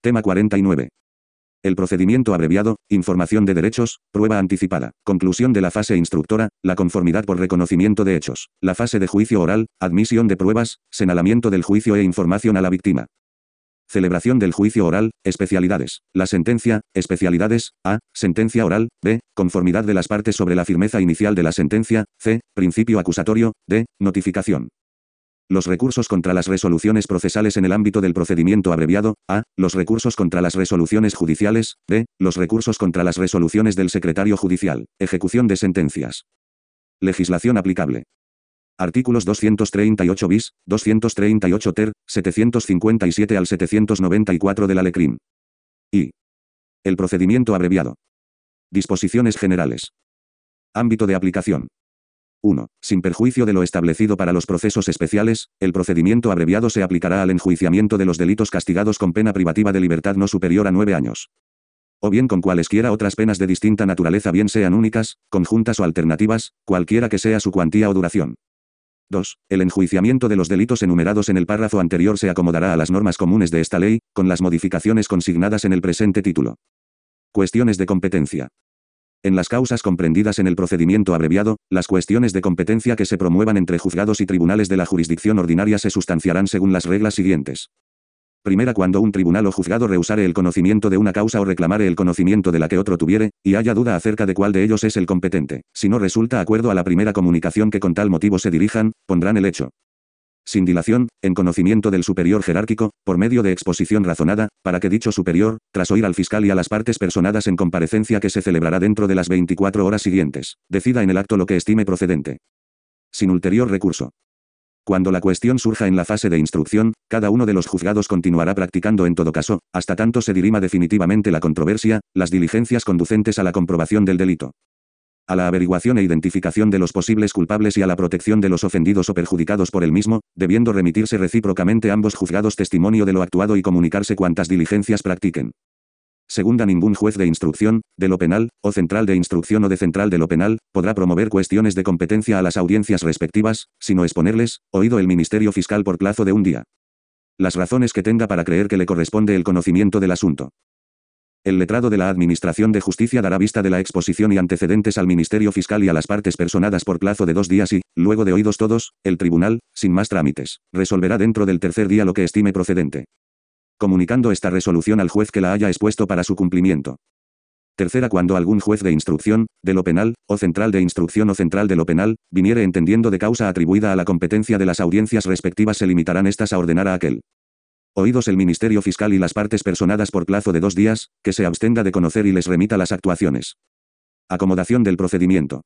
Tema 49. El procedimiento abreviado, información de derechos, prueba anticipada, conclusión de la fase instructora, la conformidad por reconocimiento de hechos, la fase de juicio oral, admisión de pruebas, señalamiento del juicio e información a la víctima. Celebración del juicio oral, especialidades. La sentencia, especialidades, A, sentencia oral, B, conformidad de las partes sobre la firmeza inicial de la sentencia, C, principio acusatorio, D, notificación. Los recursos contra las resoluciones procesales en el ámbito del procedimiento abreviado, A. Los recursos contra las resoluciones judiciales, B. Los recursos contra las resoluciones del secretario judicial. Ejecución de sentencias. Legislación aplicable. Artículos 238 bis, 238 ter, 757 al 794 de la LECRIM. Y. El procedimiento abreviado. Disposiciones generales. Ámbito de aplicación. 1. Sin perjuicio de lo establecido para los procesos especiales, el procedimiento abreviado se aplicará al enjuiciamiento de los delitos castigados con pena privativa de libertad no superior a nueve años. O bien con cualesquiera otras penas de distinta naturaleza bien sean únicas, conjuntas o alternativas, cualquiera que sea su cuantía o duración. 2. El enjuiciamiento de los delitos enumerados en el párrafo anterior se acomodará a las normas comunes de esta ley, con las modificaciones consignadas en el presente título. Cuestiones de competencia. En las causas comprendidas en el procedimiento abreviado, las cuestiones de competencia que se promuevan entre juzgados y tribunales de la jurisdicción ordinaria se sustanciarán según las reglas siguientes. Primera cuando un tribunal o juzgado rehusare el conocimiento de una causa o reclamare el conocimiento de la que otro tuviere, y haya duda acerca de cuál de ellos es el competente, si no resulta acuerdo a la primera comunicación que con tal motivo se dirijan, pondrán el hecho sin dilación, en conocimiento del superior jerárquico, por medio de exposición razonada, para que dicho superior, tras oír al fiscal y a las partes personadas en comparecencia que se celebrará dentro de las 24 horas siguientes, decida en el acto lo que estime procedente. Sin ulterior recurso. Cuando la cuestión surja en la fase de instrucción, cada uno de los juzgados continuará practicando en todo caso, hasta tanto se dirima definitivamente la controversia, las diligencias conducentes a la comprobación del delito a la averiguación e identificación de los posibles culpables y a la protección de los ofendidos o perjudicados por el mismo, debiendo remitirse recíprocamente ambos juzgados testimonio de lo actuado y comunicarse cuantas diligencias practiquen. Segunda, ningún juez de instrucción, de lo penal, o central de instrucción o de central de lo penal, podrá promover cuestiones de competencia a las audiencias respectivas, sino exponerles, oído el Ministerio Fiscal por plazo de un día. Las razones que tenga para creer que le corresponde el conocimiento del asunto. El letrado de la Administración de Justicia dará vista de la exposición y antecedentes al Ministerio Fiscal y a las partes personadas por plazo de dos días y, luego de oídos todos, el tribunal, sin más trámites, resolverá dentro del tercer día lo que estime procedente. Comunicando esta resolución al juez que la haya expuesto para su cumplimiento. Tercera, cuando algún juez de instrucción, de lo penal, o central de instrucción o central de lo penal, viniere entendiendo de causa atribuida a la competencia de las audiencias respectivas, se limitarán estas a ordenar a aquel oídos el Ministerio Fiscal y las partes personadas por plazo de dos días, que se abstenga de conocer y les remita las actuaciones. Acomodación del procedimiento.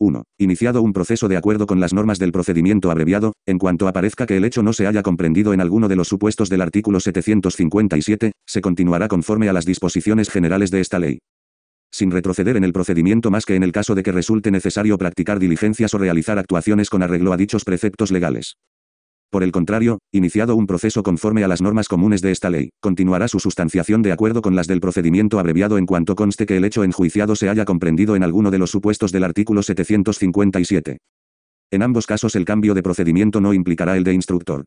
1. Iniciado un proceso de acuerdo con las normas del procedimiento abreviado, en cuanto aparezca que el hecho no se haya comprendido en alguno de los supuestos del artículo 757, se continuará conforme a las disposiciones generales de esta ley. Sin retroceder en el procedimiento más que en el caso de que resulte necesario practicar diligencias o realizar actuaciones con arreglo a dichos preceptos legales. Por el contrario, iniciado un proceso conforme a las normas comunes de esta ley, continuará su sustanciación de acuerdo con las del procedimiento abreviado en cuanto conste que el hecho enjuiciado se haya comprendido en alguno de los supuestos del artículo 757. En ambos casos el cambio de procedimiento no implicará el de instructor.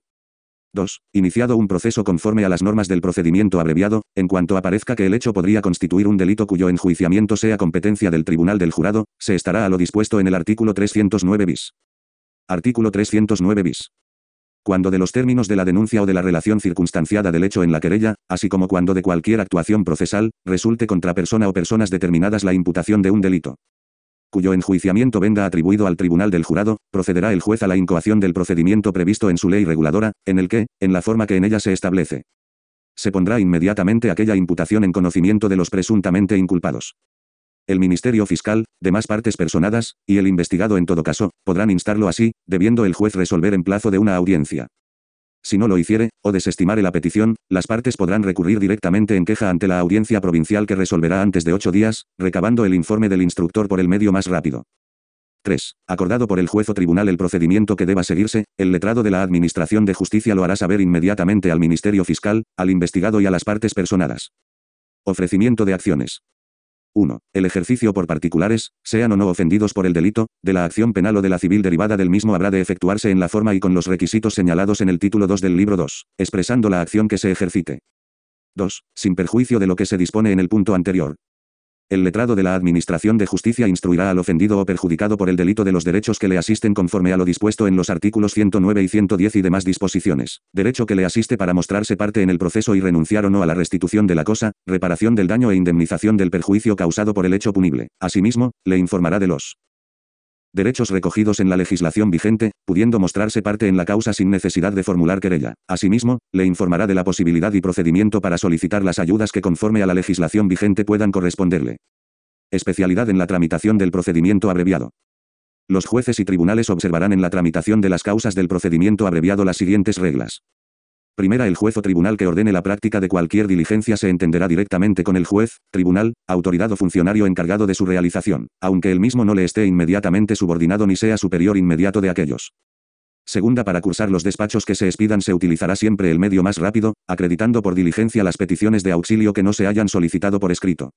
2. Iniciado un proceso conforme a las normas del procedimiento abreviado, en cuanto aparezca que el hecho podría constituir un delito cuyo enjuiciamiento sea competencia del tribunal del jurado, se estará a lo dispuesto en el artículo 309 bis. Artículo 309 bis cuando de los términos de la denuncia o de la relación circunstanciada del hecho en la querella, así como cuando de cualquier actuación procesal, resulte contra persona o personas determinadas la imputación de un delito. Cuyo enjuiciamiento venga atribuido al tribunal del jurado, procederá el juez a la incoación del procedimiento previsto en su ley reguladora, en el que, en la forma que en ella se establece, se pondrá inmediatamente aquella imputación en conocimiento de los presuntamente inculpados el Ministerio Fiscal, demás partes personadas, y el investigado en todo caso, podrán instarlo así, debiendo el juez resolver en plazo de una audiencia. Si no lo hiciere, o desestimare la petición, las partes podrán recurrir directamente en queja ante la audiencia provincial que resolverá antes de ocho días, recabando el informe del instructor por el medio más rápido. 3. Acordado por el juez o tribunal el procedimiento que deba seguirse, el letrado de la Administración de Justicia lo hará saber inmediatamente al Ministerio Fiscal, al investigado y a las partes personadas. Ofrecimiento de acciones. 1. El ejercicio por particulares, sean o no ofendidos por el delito, de la acción penal o de la civil derivada del mismo habrá de efectuarse en la forma y con los requisitos señalados en el título 2 del libro 2, expresando la acción que se ejercite. 2. Sin perjuicio de lo que se dispone en el punto anterior. El letrado de la Administración de Justicia instruirá al ofendido o perjudicado por el delito de los derechos que le asisten conforme a lo dispuesto en los artículos 109 y 110 y demás disposiciones. Derecho que le asiste para mostrarse parte en el proceso y renunciar o no a la restitución de la cosa, reparación del daño e indemnización del perjuicio causado por el hecho punible. Asimismo, le informará de los derechos recogidos en la legislación vigente, pudiendo mostrarse parte en la causa sin necesidad de formular querella. Asimismo, le informará de la posibilidad y procedimiento para solicitar las ayudas que conforme a la legislación vigente puedan corresponderle. Especialidad en la tramitación del procedimiento abreviado. Los jueces y tribunales observarán en la tramitación de las causas del procedimiento abreviado las siguientes reglas. Primera, el juez o tribunal que ordene la práctica de cualquier diligencia se entenderá directamente con el juez, tribunal, autoridad o funcionario encargado de su realización, aunque el mismo no le esté inmediatamente subordinado ni sea superior inmediato de aquellos. Segunda, para cursar los despachos que se expidan se utilizará siempre el medio más rápido, acreditando por diligencia las peticiones de auxilio que no se hayan solicitado por escrito.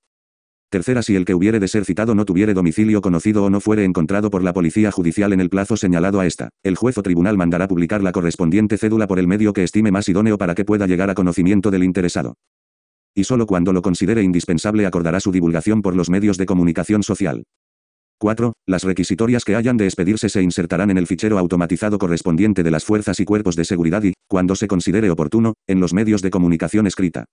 Tercera, si el que hubiere de ser citado no tuviere domicilio conocido o no fuere encontrado por la policía judicial en el plazo señalado a esta, el juez o tribunal mandará publicar la correspondiente cédula por el medio que estime más idóneo para que pueda llegar a conocimiento del interesado. Y solo cuando lo considere indispensable acordará su divulgación por los medios de comunicación social. 4. Las requisitorias que hayan de expedirse se insertarán en el fichero automatizado correspondiente de las fuerzas y cuerpos de seguridad y, cuando se considere oportuno, en los medios de comunicación escrita.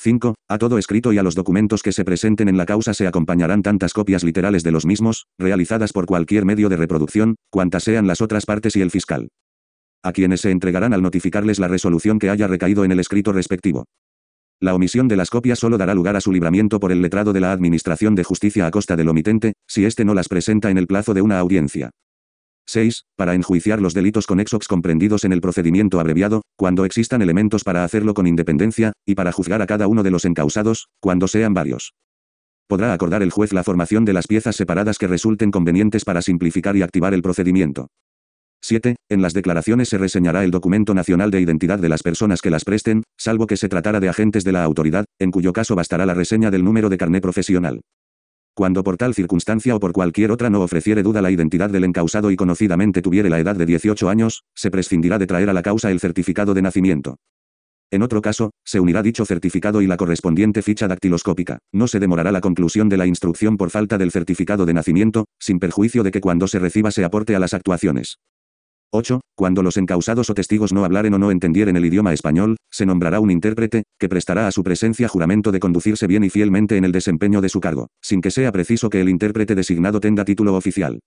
5. A todo escrito y a los documentos que se presenten en la causa se acompañarán tantas copias literales de los mismos, realizadas por cualquier medio de reproducción, cuantas sean las otras partes y el fiscal. A quienes se entregarán al notificarles la resolución que haya recaído en el escrito respectivo. La omisión de las copias solo dará lugar a su libramiento por el letrado de la Administración de Justicia a costa del omitente, si éste no las presenta en el plazo de una audiencia. 6. Para enjuiciar los delitos conexos comprendidos en el procedimiento abreviado, cuando existan elementos para hacerlo con independencia, y para juzgar a cada uno de los encausados, cuando sean varios. Podrá acordar el juez la formación de las piezas separadas que resulten convenientes para simplificar y activar el procedimiento. 7. En las declaraciones se reseñará el documento nacional de identidad de las personas que las presten, salvo que se tratara de agentes de la autoridad, en cuyo caso bastará la reseña del número de carné profesional. Cuando por tal circunstancia o por cualquier otra no ofreciere duda la identidad del encausado y conocidamente tuviere la edad de 18 años, se prescindirá de traer a la causa el certificado de nacimiento. En otro caso, se unirá dicho certificado y la correspondiente ficha dactiloscópica. No se demorará la conclusión de la instrucción por falta del certificado de nacimiento, sin perjuicio de que cuando se reciba se aporte a las actuaciones. 8. Cuando los encausados o testigos no hablaren o no entendieren el idioma español, se nombrará un intérprete, que prestará a su presencia juramento de conducirse bien y fielmente en el desempeño de su cargo, sin que sea preciso que el intérprete designado tenga título oficial.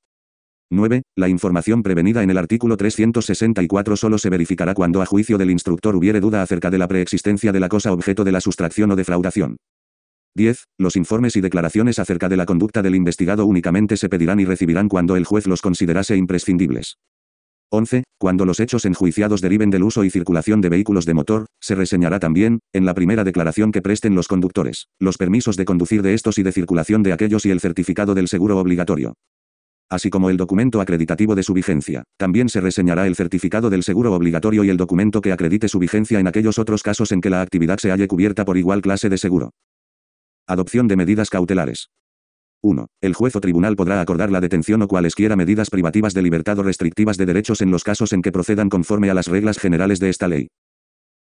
9. La información prevenida en el artículo 364 solo se verificará cuando a juicio del instructor hubiere duda acerca de la preexistencia de la cosa objeto de la sustracción o defraudación. 10. Los informes y declaraciones acerca de la conducta del investigado únicamente se pedirán y recibirán cuando el juez los considerase imprescindibles. 11. Cuando los hechos enjuiciados deriven del uso y circulación de vehículos de motor, se reseñará también, en la primera declaración que presten los conductores, los permisos de conducir de estos y de circulación de aquellos y el certificado del seguro obligatorio. Así como el documento acreditativo de su vigencia. También se reseñará el certificado del seguro obligatorio y el documento que acredite su vigencia en aquellos otros casos en que la actividad se halle cubierta por igual clase de seguro. Adopción de medidas cautelares. 1. El juez o tribunal podrá acordar la detención o cualesquiera medidas privativas de libertad o restrictivas de derechos en los casos en que procedan conforme a las reglas generales de esta ley.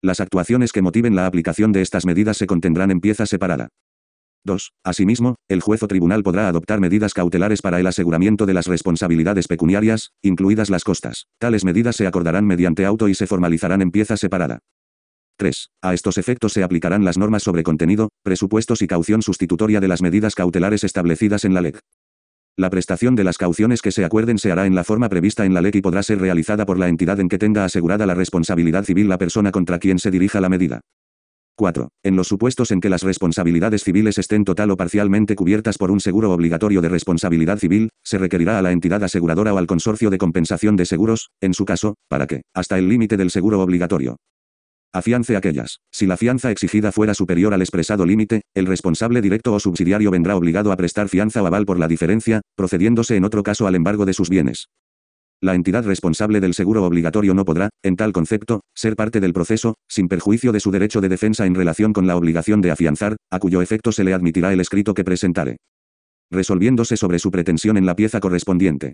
Las actuaciones que motiven la aplicación de estas medidas se contendrán en pieza separada. 2. Asimismo, el juez o tribunal podrá adoptar medidas cautelares para el aseguramiento de las responsabilidades pecuniarias, incluidas las costas. Tales medidas se acordarán mediante auto y se formalizarán en pieza separada. 3. A estos efectos se aplicarán las normas sobre contenido, presupuestos y caución sustitutoria de las medidas cautelares establecidas en la ley. La prestación de las cauciones que se acuerden se hará en la forma prevista en la ley y podrá ser realizada por la entidad en que tenga asegurada la responsabilidad civil la persona contra quien se dirija la medida. 4. En los supuestos en que las responsabilidades civiles estén total o parcialmente cubiertas por un seguro obligatorio de responsabilidad civil, se requerirá a la entidad aseguradora o al consorcio de compensación de seguros, en su caso, para que, hasta el límite del seguro obligatorio, Afiance aquellas. Si la fianza exigida fuera superior al expresado límite, el responsable directo o subsidiario vendrá obligado a prestar fianza o aval por la diferencia, procediéndose en otro caso al embargo de sus bienes. La entidad responsable del seguro obligatorio no podrá, en tal concepto, ser parte del proceso, sin perjuicio de su derecho de defensa en relación con la obligación de afianzar, a cuyo efecto se le admitirá el escrito que presentare. Resolviéndose sobre su pretensión en la pieza correspondiente.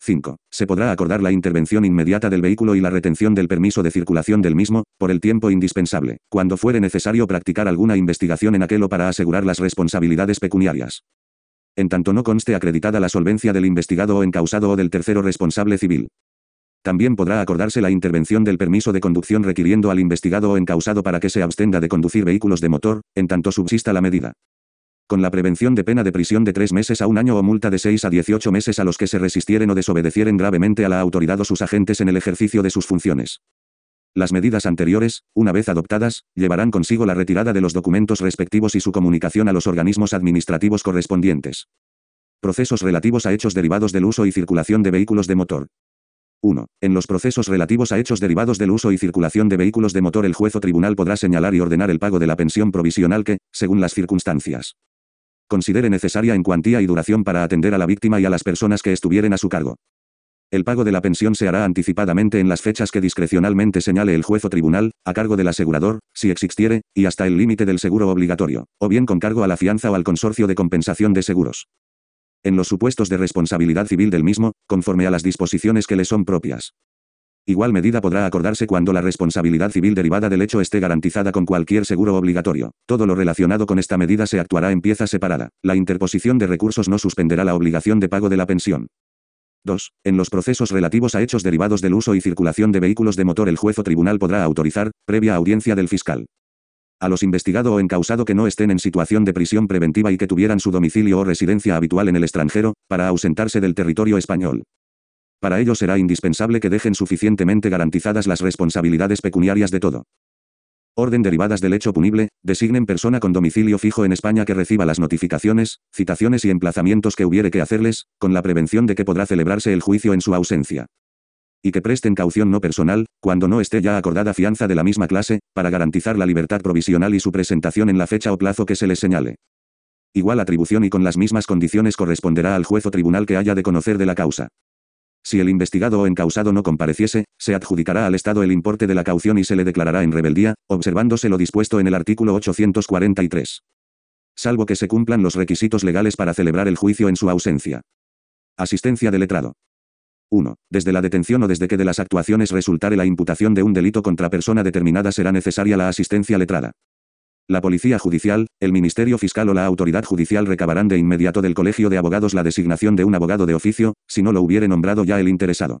5. Se podrá acordar la intervención inmediata del vehículo y la retención del permiso de circulación del mismo, por el tiempo indispensable, cuando fuere necesario practicar alguna investigación en aquel o para asegurar las responsabilidades pecuniarias. En tanto no conste acreditada la solvencia del investigado o encausado o del tercero responsable civil. También podrá acordarse la intervención del permiso de conducción requiriendo al investigado o encausado para que se abstenga de conducir vehículos de motor, en tanto subsista la medida con la prevención de pena de prisión de tres meses a un año o multa de seis a 18 meses a los que se resistieren o desobedecieren gravemente a la autoridad o sus agentes en el ejercicio de sus funciones. Las medidas anteriores, una vez adoptadas, llevarán consigo la retirada de los documentos respectivos y su comunicación a los organismos administrativos correspondientes. Procesos relativos a hechos derivados del uso y circulación de vehículos de motor. 1. En los procesos relativos a hechos derivados del uso y circulación de vehículos de motor el juez o tribunal podrá señalar y ordenar el pago de la pensión provisional que, según las circunstancias, considere necesaria en cuantía y duración para atender a la víctima y a las personas que estuvieren a su cargo. El pago de la pensión se hará anticipadamente en las fechas que discrecionalmente señale el juez o tribunal, a cargo del asegurador, si existiere, y hasta el límite del seguro obligatorio, o bien con cargo a la fianza o al consorcio de compensación de seguros. En los supuestos de responsabilidad civil del mismo, conforme a las disposiciones que le son propias. Igual medida podrá acordarse cuando la responsabilidad civil derivada del hecho esté garantizada con cualquier seguro obligatorio. Todo lo relacionado con esta medida se actuará en pieza separada. La interposición de recursos no suspenderá la obligación de pago de la pensión. 2. En los procesos relativos a hechos derivados del uso y circulación de vehículos de motor el juez o tribunal podrá autorizar, previa audiencia del fiscal, a los investigado o encausado que no estén en situación de prisión preventiva y que tuvieran su domicilio o residencia habitual en el extranjero, para ausentarse del territorio español. Para ello será indispensable que dejen suficientemente garantizadas las responsabilidades pecuniarias de todo. Orden derivadas del hecho punible, designen persona con domicilio fijo en España que reciba las notificaciones, citaciones y emplazamientos que hubiere que hacerles, con la prevención de que podrá celebrarse el juicio en su ausencia. Y que presten caución no personal, cuando no esté ya acordada fianza de la misma clase, para garantizar la libertad provisional y su presentación en la fecha o plazo que se les señale. Igual atribución y con las mismas condiciones corresponderá al juez o tribunal que haya de conocer de la causa. Si el investigado o encausado no compareciese, se adjudicará al Estado el importe de la caución y se le declarará en rebeldía, observándose lo dispuesto en el artículo 843. Salvo que se cumplan los requisitos legales para celebrar el juicio en su ausencia. Asistencia de letrado. 1. Desde la detención o desde que de las actuaciones resultare la imputación de un delito contra persona determinada será necesaria la asistencia letrada. La Policía Judicial, el Ministerio Fiscal o la Autoridad Judicial recabarán de inmediato del Colegio de Abogados la designación de un abogado de oficio, si no lo hubiere nombrado ya el interesado.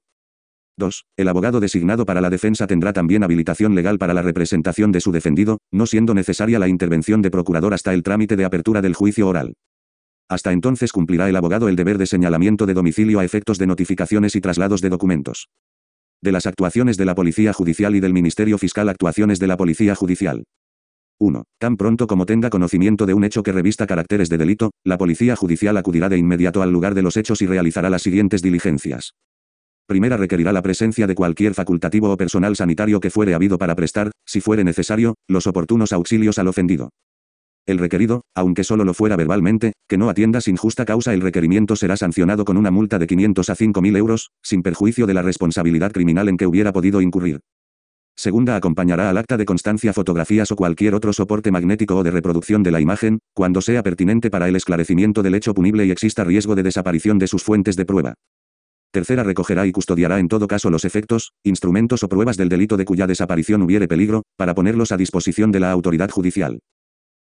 2. El abogado designado para la defensa tendrá también habilitación legal para la representación de su defendido, no siendo necesaria la intervención de procurador hasta el trámite de apertura del juicio oral. Hasta entonces cumplirá el abogado el deber de señalamiento de domicilio a efectos de notificaciones y traslados de documentos. De las actuaciones de la Policía Judicial y del Ministerio Fiscal Actuaciones de la Policía Judicial. 1. Tan pronto como tenga conocimiento de un hecho que revista caracteres de delito, la policía judicial acudirá de inmediato al lugar de los hechos y realizará las siguientes diligencias. Primera requerirá la presencia de cualquier facultativo o personal sanitario que fuere habido para prestar, si fuere necesario, los oportunos auxilios al ofendido. El requerido, aunque solo lo fuera verbalmente, que no atienda sin justa causa el requerimiento será sancionado con una multa de 500 a 5.000 euros, sin perjuicio de la responsabilidad criminal en que hubiera podido incurrir. Segunda acompañará al acta de constancia fotografías o cualquier otro soporte magnético o de reproducción de la imagen, cuando sea pertinente para el esclarecimiento del hecho punible y exista riesgo de desaparición de sus fuentes de prueba. Tercera recogerá y custodiará en todo caso los efectos, instrumentos o pruebas del delito de cuya desaparición hubiere peligro, para ponerlos a disposición de la autoridad judicial.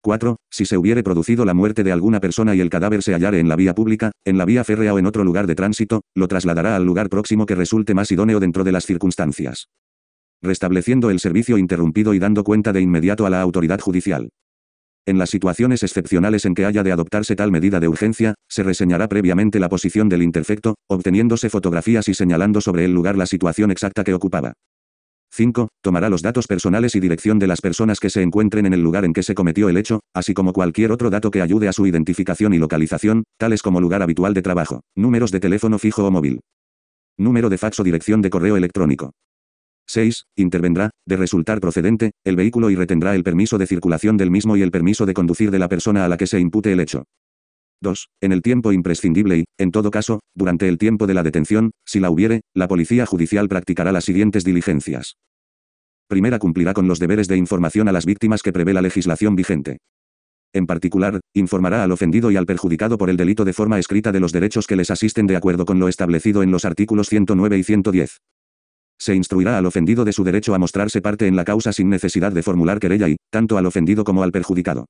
4. Si se hubiere producido la muerte de alguna persona y el cadáver se hallare en la vía pública, en la vía férrea o en otro lugar de tránsito, lo trasladará al lugar próximo que resulte más idóneo dentro de las circunstancias restableciendo el servicio interrumpido y dando cuenta de inmediato a la autoridad judicial. En las situaciones excepcionales en que haya de adoptarse tal medida de urgencia, se reseñará previamente la posición del interfecto, obteniéndose fotografías y señalando sobre el lugar la situación exacta que ocupaba. 5. Tomará los datos personales y dirección de las personas que se encuentren en el lugar en que se cometió el hecho, así como cualquier otro dato que ayude a su identificación y localización, tales como lugar habitual de trabajo, números de teléfono fijo o móvil, número de fax o dirección de correo electrónico. 6. Intervendrá, de resultar procedente, el vehículo y retendrá el permiso de circulación del mismo y el permiso de conducir de la persona a la que se impute el hecho. 2. En el tiempo imprescindible y, en todo caso, durante el tiempo de la detención, si la hubiere, la Policía Judicial practicará las siguientes diligencias. Primera cumplirá con los deberes de información a las víctimas que prevé la legislación vigente. En particular, informará al ofendido y al perjudicado por el delito de forma escrita de los derechos que les asisten de acuerdo con lo establecido en los artículos 109 y 110. Se instruirá al ofendido de su derecho a mostrarse parte en la causa sin necesidad de formular querella y, tanto al ofendido como al perjudicado.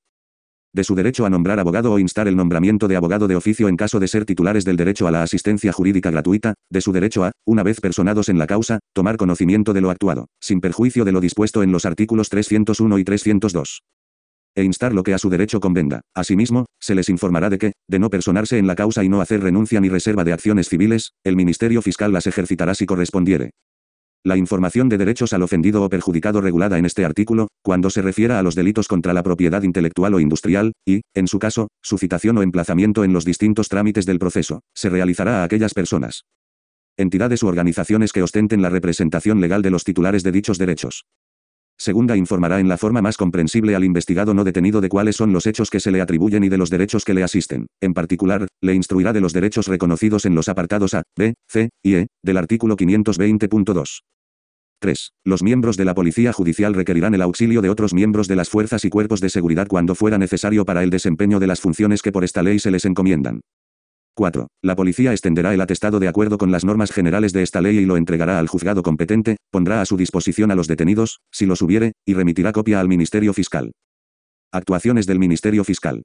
De su derecho a nombrar abogado o instar el nombramiento de abogado de oficio en caso de ser titulares del derecho a la asistencia jurídica gratuita, de su derecho a, una vez personados en la causa, tomar conocimiento de lo actuado, sin perjuicio de lo dispuesto en los artículos 301 y 302 e instar lo que a su derecho convenga. Asimismo, se les informará de que, de no personarse en la causa y no hacer renuncia ni reserva de acciones civiles, el Ministerio Fiscal las ejercitará si correspondiere. La información de derechos al ofendido o perjudicado regulada en este artículo, cuando se refiera a los delitos contra la propiedad intelectual o industrial, y, en su caso, su citación o emplazamiento en los distintos trámites del proceso, se realizará a aquellas personas, entidades u organizaciones que ostenten la representación legal de los titulares de dichos derechos. Segunda informará en la forma más comprensible al investigado no detenido de cuáles son los hechos que se le atribuyen y de los derechos que le asisten. En particular, le instruirá de los derechos reconocidos en los apartados A, B, C y E del artículo 520.2. 3. Los miembros de la Policía Judicial requerirán el auxilio de otros miembros de las fuerzas y cuerpos de seguridad cuando fuera necesario para el desempeño de las funciones que por esta ley se les encomiendan. 4. La policía extenderá el atestado de acuerdo con las normas generales de esta ley y lo entregará al juzgado competente, pondrá a su disposición a los detenidos, si los hubiere, y remitirá copia al Ministerio Fiscal. Actuaciones del Ministerio Fiscal.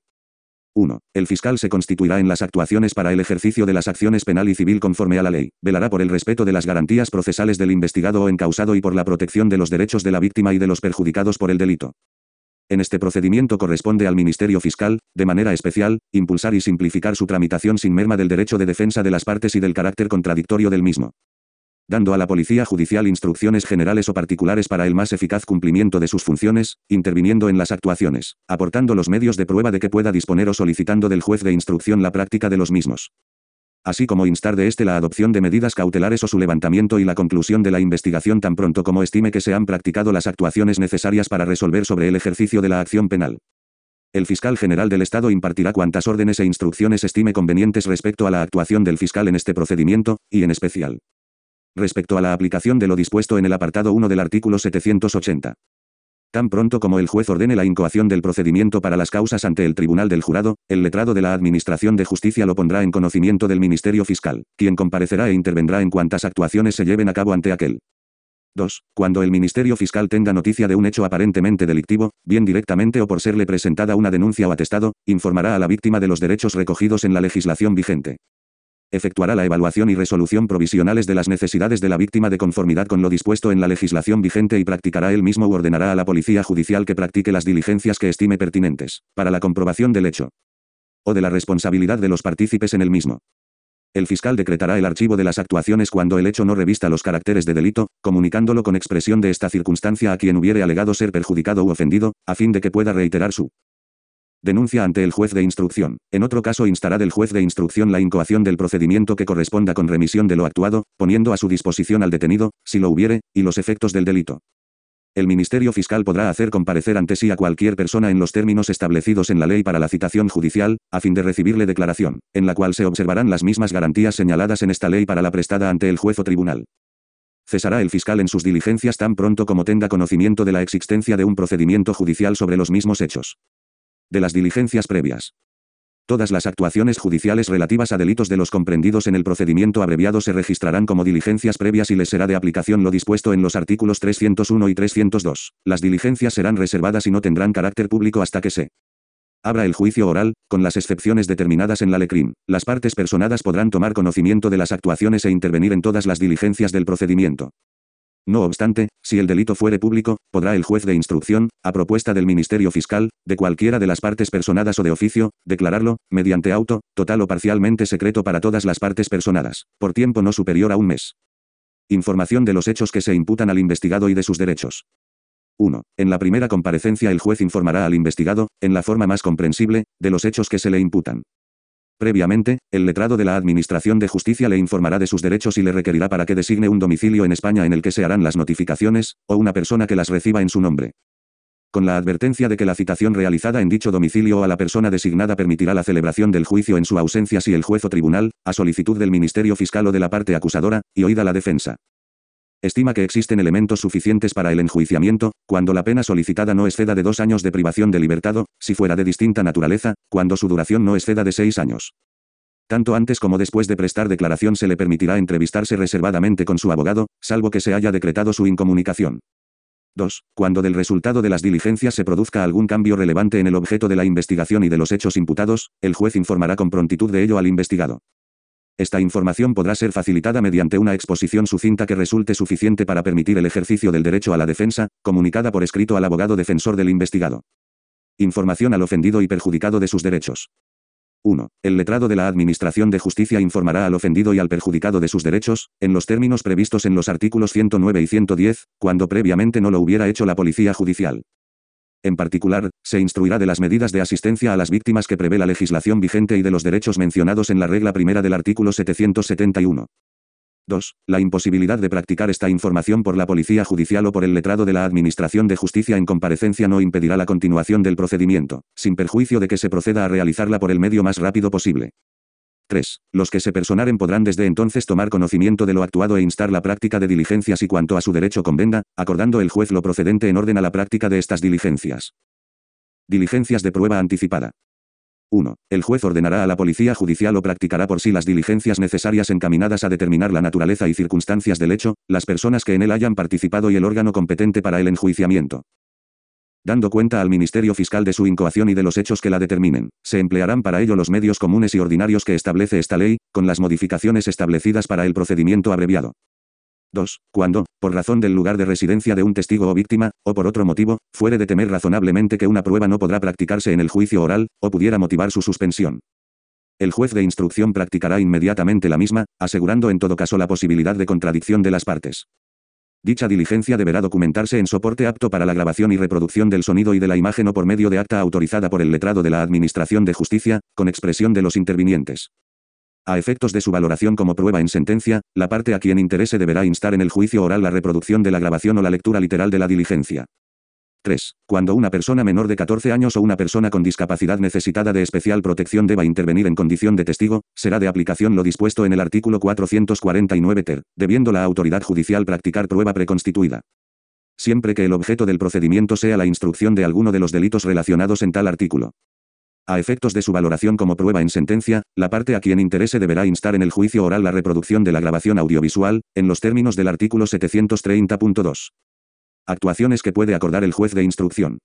1. El fiscal se constituirá en las actuaciones para el ejercicio de las acciones penal y civil conforme a la ley. Velará por el respeto de las garantías procesales del investigado o encausado y por la protección de los derechos de la víctima y de los perjudicados por el delito. En este procedimiento corresponde al Ministerio Fiscal, de manera especial, impulsar y simplificar su tramitación sin merma del derecho de defensa de las partes y del carácter contradictorio del mismo dando a la Policía Judicial instrucciones generales o particulares para el más eficaz cumplimiento de sus funciones, interviniendo en las actuaciones, aportando los medios de prueba de que pueda disponer o solicitando del juez de instrucción la práctica de los mismos. Así como instar de éste la adopción de medidas cautelares o su levantamiento y la conclusión de la investigación tan pronto como estime que se han practicado las actuaciones necesarias para resolver sobre el ejercicio de la acción penal. El fiscal general del Estado impartirá cuantas órdenes e instrucciones estime convenientes respecto a la actuación del fiscal en este procedimiento, y en especial, respecto a la aplicación de lo dispuesto en el apartado 1 del artículo 780. Tan pronto como el juez ordene la incoación del procedimiento para las causas ante el tribunal del jurado, el letrado de la Administración de Justicia lo pondrá en conocimiento del Ministerio Fiscal, quien comparecerá e intervendrá en cuantas actuaciones se lleven a cabo ante aquel. 2. Cuando el Ministerio Fiscal tenga noticia de un hecho aparentemente delictivo, bien directamente o por serle presentada una denuncia o atestado, informará a la víctima de los derechos recogidos en la legislación vigente efectuará la evaluación y resolución provisionales de las necesidades de la víctima de conformidad con lo dispuesto en la legislación vigente y practicará él mismo u ordenará a la Policía Judicial que practique las diligencias que estime pertinentes, para la comprobación del hecho o de la responsabilidad de los partícipes en el mismo. El fiscal decretará el archivo de las actuaciones cuando el hecho no revista los caracteres de delito, comunicándolo con expresión de esta circunstancia a quien hubiere alegado ser perjudicado u ofendido, a fin de que pueda reiterar su Denuncia ante el juez de instrucción. En otro caso instará del juez de instrucción la incoación del procedimiento que corresponda con remisión de lo actuado, poniendo a su disposición al detenido, si lo hubiere, y los efectos del delito. El Ministerio Fiscal podrá hacer comparecer ante sí a cualquier persona en los términos establecidos en la ley para la citación judicial, a fin de recibirle declaración, en la cual se observarán las mismas garantías señaladas en esta ley para la prestada ante el juez o tribunal. Cesará el fiscal en sus diligencias tan pronto como tenga conocimiento de la existencia de un procedimiento judicial sobre los mismos hechos de las diligencias previas. Todas las actuaciones judiciales relativas a delitos de los comprendidos en el procedimiento abreviado se registrarán como diligencias previas y les será de aplicación lo dispuesto en los artículos 301 y 302. Las diligencias serán reservadas y no tendrán carácter público hasta que se abra el juicio oral, con las excepciones determinadas en la LECRIM. Las partes personadas podrán tomar conocimiento de las actuaciones e intervenir en todas las diligencias del procedimiento. No obstante, si el delito fuere público, podrá el juez de instrucción, a propuesta del Ministerio Fiscal, de cualquiera de las partes personadas o de oficio, declararlo, mediante auto, total o parcialmente secreto para todas las partes personadas, por tiempo no superior a un mes. Información de los hechos que se imputan al investigado y de sus derechos. 1. En la primera comparecencia el juez informará al investigado, en la forma más comprensible, de los hechos que se le imputan. Previamente, el letrado de la Administración de Justicia le informará de sus derechos y le requerirá para que designe un domicilio en España en el que se harán las notificaciones, o una persona que las reciba en su nombre. Con la advertencia de que la citación realizada en dicho domicilio o a la persona designada permitirá la celebración del juicio en su ausencia si el juez o tribunal, a solicitud del Ministerio Fiscal o de la parte acusadora, y oída la defensa Estima que existen elementos suficientes para el enjuiciamiento, cuando la pena solicitada no exceda de dos años de privación de libertad, si fuera de distinta naturaleza, cuando su duración no exceda de seis años. Tanto antes como después de prestar declaración se le permitirá entrevistarse reservadamente con su abogado, salvo que se haya decretado su incomunicación. 2. Cuando del resultado de las diligencias se produzca algún cambio relevante en el objeto de la investigación y de los hechos imputados, el juez informará con prontitud de ello al investigado. Esta información podrá ser facilitada mediante una exposición sucinta que resulte suficiente para permitir el ejercicio del derecho a la defensa, comunicada por escrito al abogado defensor del investigado. Información al ofendido y perjudicado de sus derechos. 1. El letrado de la Administración de Justicia informará al ofendido y al perjudicado de sus derechos, en los términos previstos en los artículos 109 y 110, cuando previamente no lo hubiera hecho la Policía Judicial. En particular, se instruirá de las medidas de asistencia a las víctimas que prevé la legislación vigente y de los derechos mencionados en la regla primera del artículo 771. 2. La imposibilidad de practicar esta información por la Policía Judicial o por el letrado de la Administración de Justicia en comparecencia no impedirá la continuación del procedimiento, sin perjuicio de que se proceda a realizarla por el medio más rápido posible. 3. Los que se personaren podrán desde entonces tomar conocimiento de lo actuado e instar la práctica de diligencias y cuanto a su derecho convenga, acordando el juez lo procedente en orden a la práctica de estas diligencias. Diligencias de prueba anticipada. 1. El juez ordenará a la policía judicial o practicará por sí las diligencias necesarias encaminadas a determinar la naturaleza y circunstancias del hecho, las personas que en él hayan participado y el órgano competente para el enjuiciamiento dando cuenta al Ministerio Fiscal de su incoación y de los hechos que la determinen. Se emplearán para ello los medios comunes y ordinarios que establece esta ley, con las modificaciones establecidas para el procedimiento abreviado. 2. Cuando, por razón del lugar de residencia de un testigo o víctima, o por otro motivo, fuere de temer razonablemente que una prueba no podrá practicarse en el juicio oral, o pudiera motivar su suspensión. El juez de instrucción practicará inmediatamente la misma, asegurando en todo caso la posibilidad de contradicción de las partes. Dicha diligencia deberá documentarse en soporte apto para la grabación y reproducción del sonido y de la imagen o por medio de acta autorizada por el letrado de la Administración de Justicia, con expresión de los intervinientes. A efectos de su valoración como prueba en sentencia, la parte a quien interese deberá instar en el juicio oral la reproducción de la grabación o la lectura literal de la diligencia. 3. Cuando una persona menor de 14 años o una persona con discapacidad necesitada de especial protección deba intervenir en condición de testigo, será de aplicación lo dispuesto en el artículo 449 ter, debiendo la autoridad judicial practicar prueba preconstituida. Siempre que el objeto del procedimiento sea la instrucción de alguno de los delitos relacionados en tal artículo. A efectos de su valoración como prueba en sentencia, la parte a quien interese deberá instar en el juicio oral la reproducción de la grabación audiovisual, en los términos del artículo 730.2. Actuaciones que puede acordar el juez de instrucción.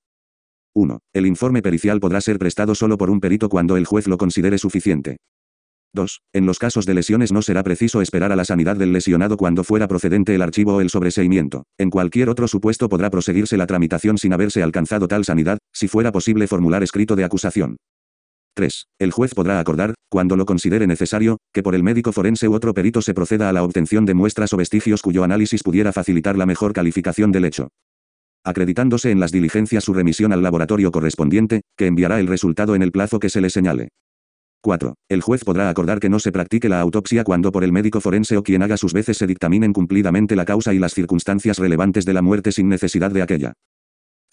1. El informe pericial podrá ser prestado solo por un perito cuando el juez lo considere suficiente. 2. En los casos de lesiones no será preciso esperar a la sanidad del lesionado cuando fuera procedente el archivo o el sobreseimiento. En cualquier otro supuesto podrá proseguirse la tramitación sin haberse alcanzado tal sanidad, si fuera posible formular escrito de acusación. 3. El juez podrá acordar, cuando lo considere necesario, que por el médico forense u otro perito se proceda a la obtención de muestras o vestigios cuyo análisis pudiera facilitar la mejor calificación del hecho. Acreditándose en las diligencias su remisión al laboratorio correspondiente, que enviará el resultado en el plazo que se le señale. 4. El juez podrá acordar que no se practique la autopsia cuando por el médico forense o quien haga sus veces se dictaminen cumplidamente la causa y las circunstancias relevantes de la muerte sin necesidad de aquella.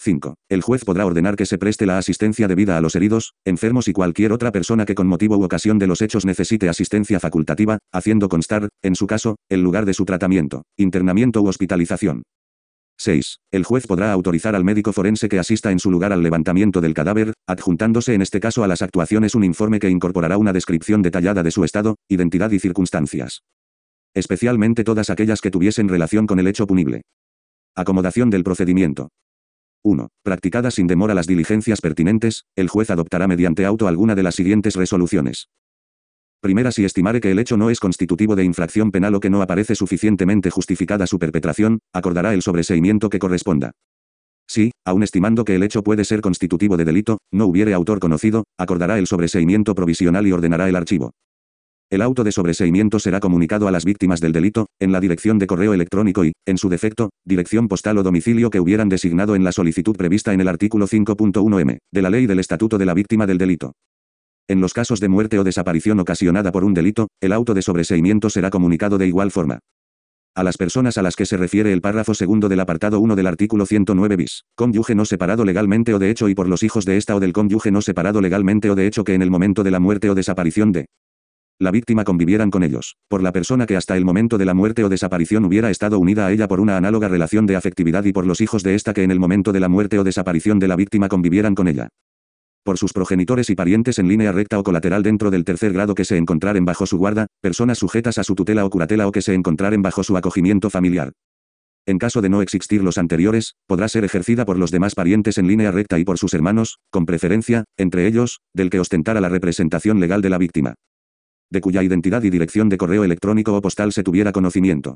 5. El juez podrá ordenar que se preste la asistencia debida a los heridos, enfermos y cualquier otra persona que con motivo u ocasión de los hechos necesite asistencia facultativa, haciendo constar, en su caso, el lugar de su tratamiento, internamiento u hospitalización. 6. El juez podrá autorizar al médico forense que asista en su lugar al levantamiento del cadáver, adjuntándose en este caso a las actuaciones un informe que incorporará una descripción detallada de su estado, identidad y circunstancias. Especialmente todas aquellas que tuviesen relación con el hecho punible. Acomodación del procedimiento. 1. Practicadas sin demora las diligencias pertinentes, el juez adoptará mediante auto alguna de las siguientes resoluciones. Primera si estimare que el hecho no es constitutivo de infracción penal o que no aparece suficientemente justificada su perpetración, acordará el sobreseimiento que corresponda. Si, aun estimando que el hecho puede ser constitutivo de delito, no hubiere autor conocido, acordará el sobreseimiento provisional y ordenará el archivo. El auto de sobreseimiento será comunicado a las víctimas del delito, en la dirección de correo electrónico y, en su defecto, dirección postal o domicilio que hubieran designado en la solicitud prevista en el artículo 5.1m, de la Ley del Estatuto de la Víctima del Delito. En los casos de muerte o desaparición ocasionada por un delito, el auto de sobreseimiento será comunicado de igual forma. A las personas a las que se refiere el párrafo segundo del apartado 1 del artículo 109 bis, cónyuge no separado legalmente o de hecho y por los hijos de esta o del cónyuge no separado legalmente o de hecho que en el momento de la muerte o desaparición de la víctima convivieran con ellos, por la persona que hasta el momento de la muerte o desaparición hubiera estado unida a ella por una análoga relación de afectividad y por los hijos de esta que en el momento de la muerte o desaparición de la víctima convivieran con ella por sus progenitores y parientes en línea recta o colateral dentro del tercer grado que se encontraren bajo su guarda, personas sujetas a su tutela o curatela o que se encontraren bajo su acogimiento familiar. En caso de no existir los anteriores, podrá ser ejercida por los demás parientes en línea recta y por sus hermanos, con preferencia, entre ellos, del que ostentara la representación legal de la víctima. De cuya identidad y dirección de correo electrónico o postal se tuviera conocimiento.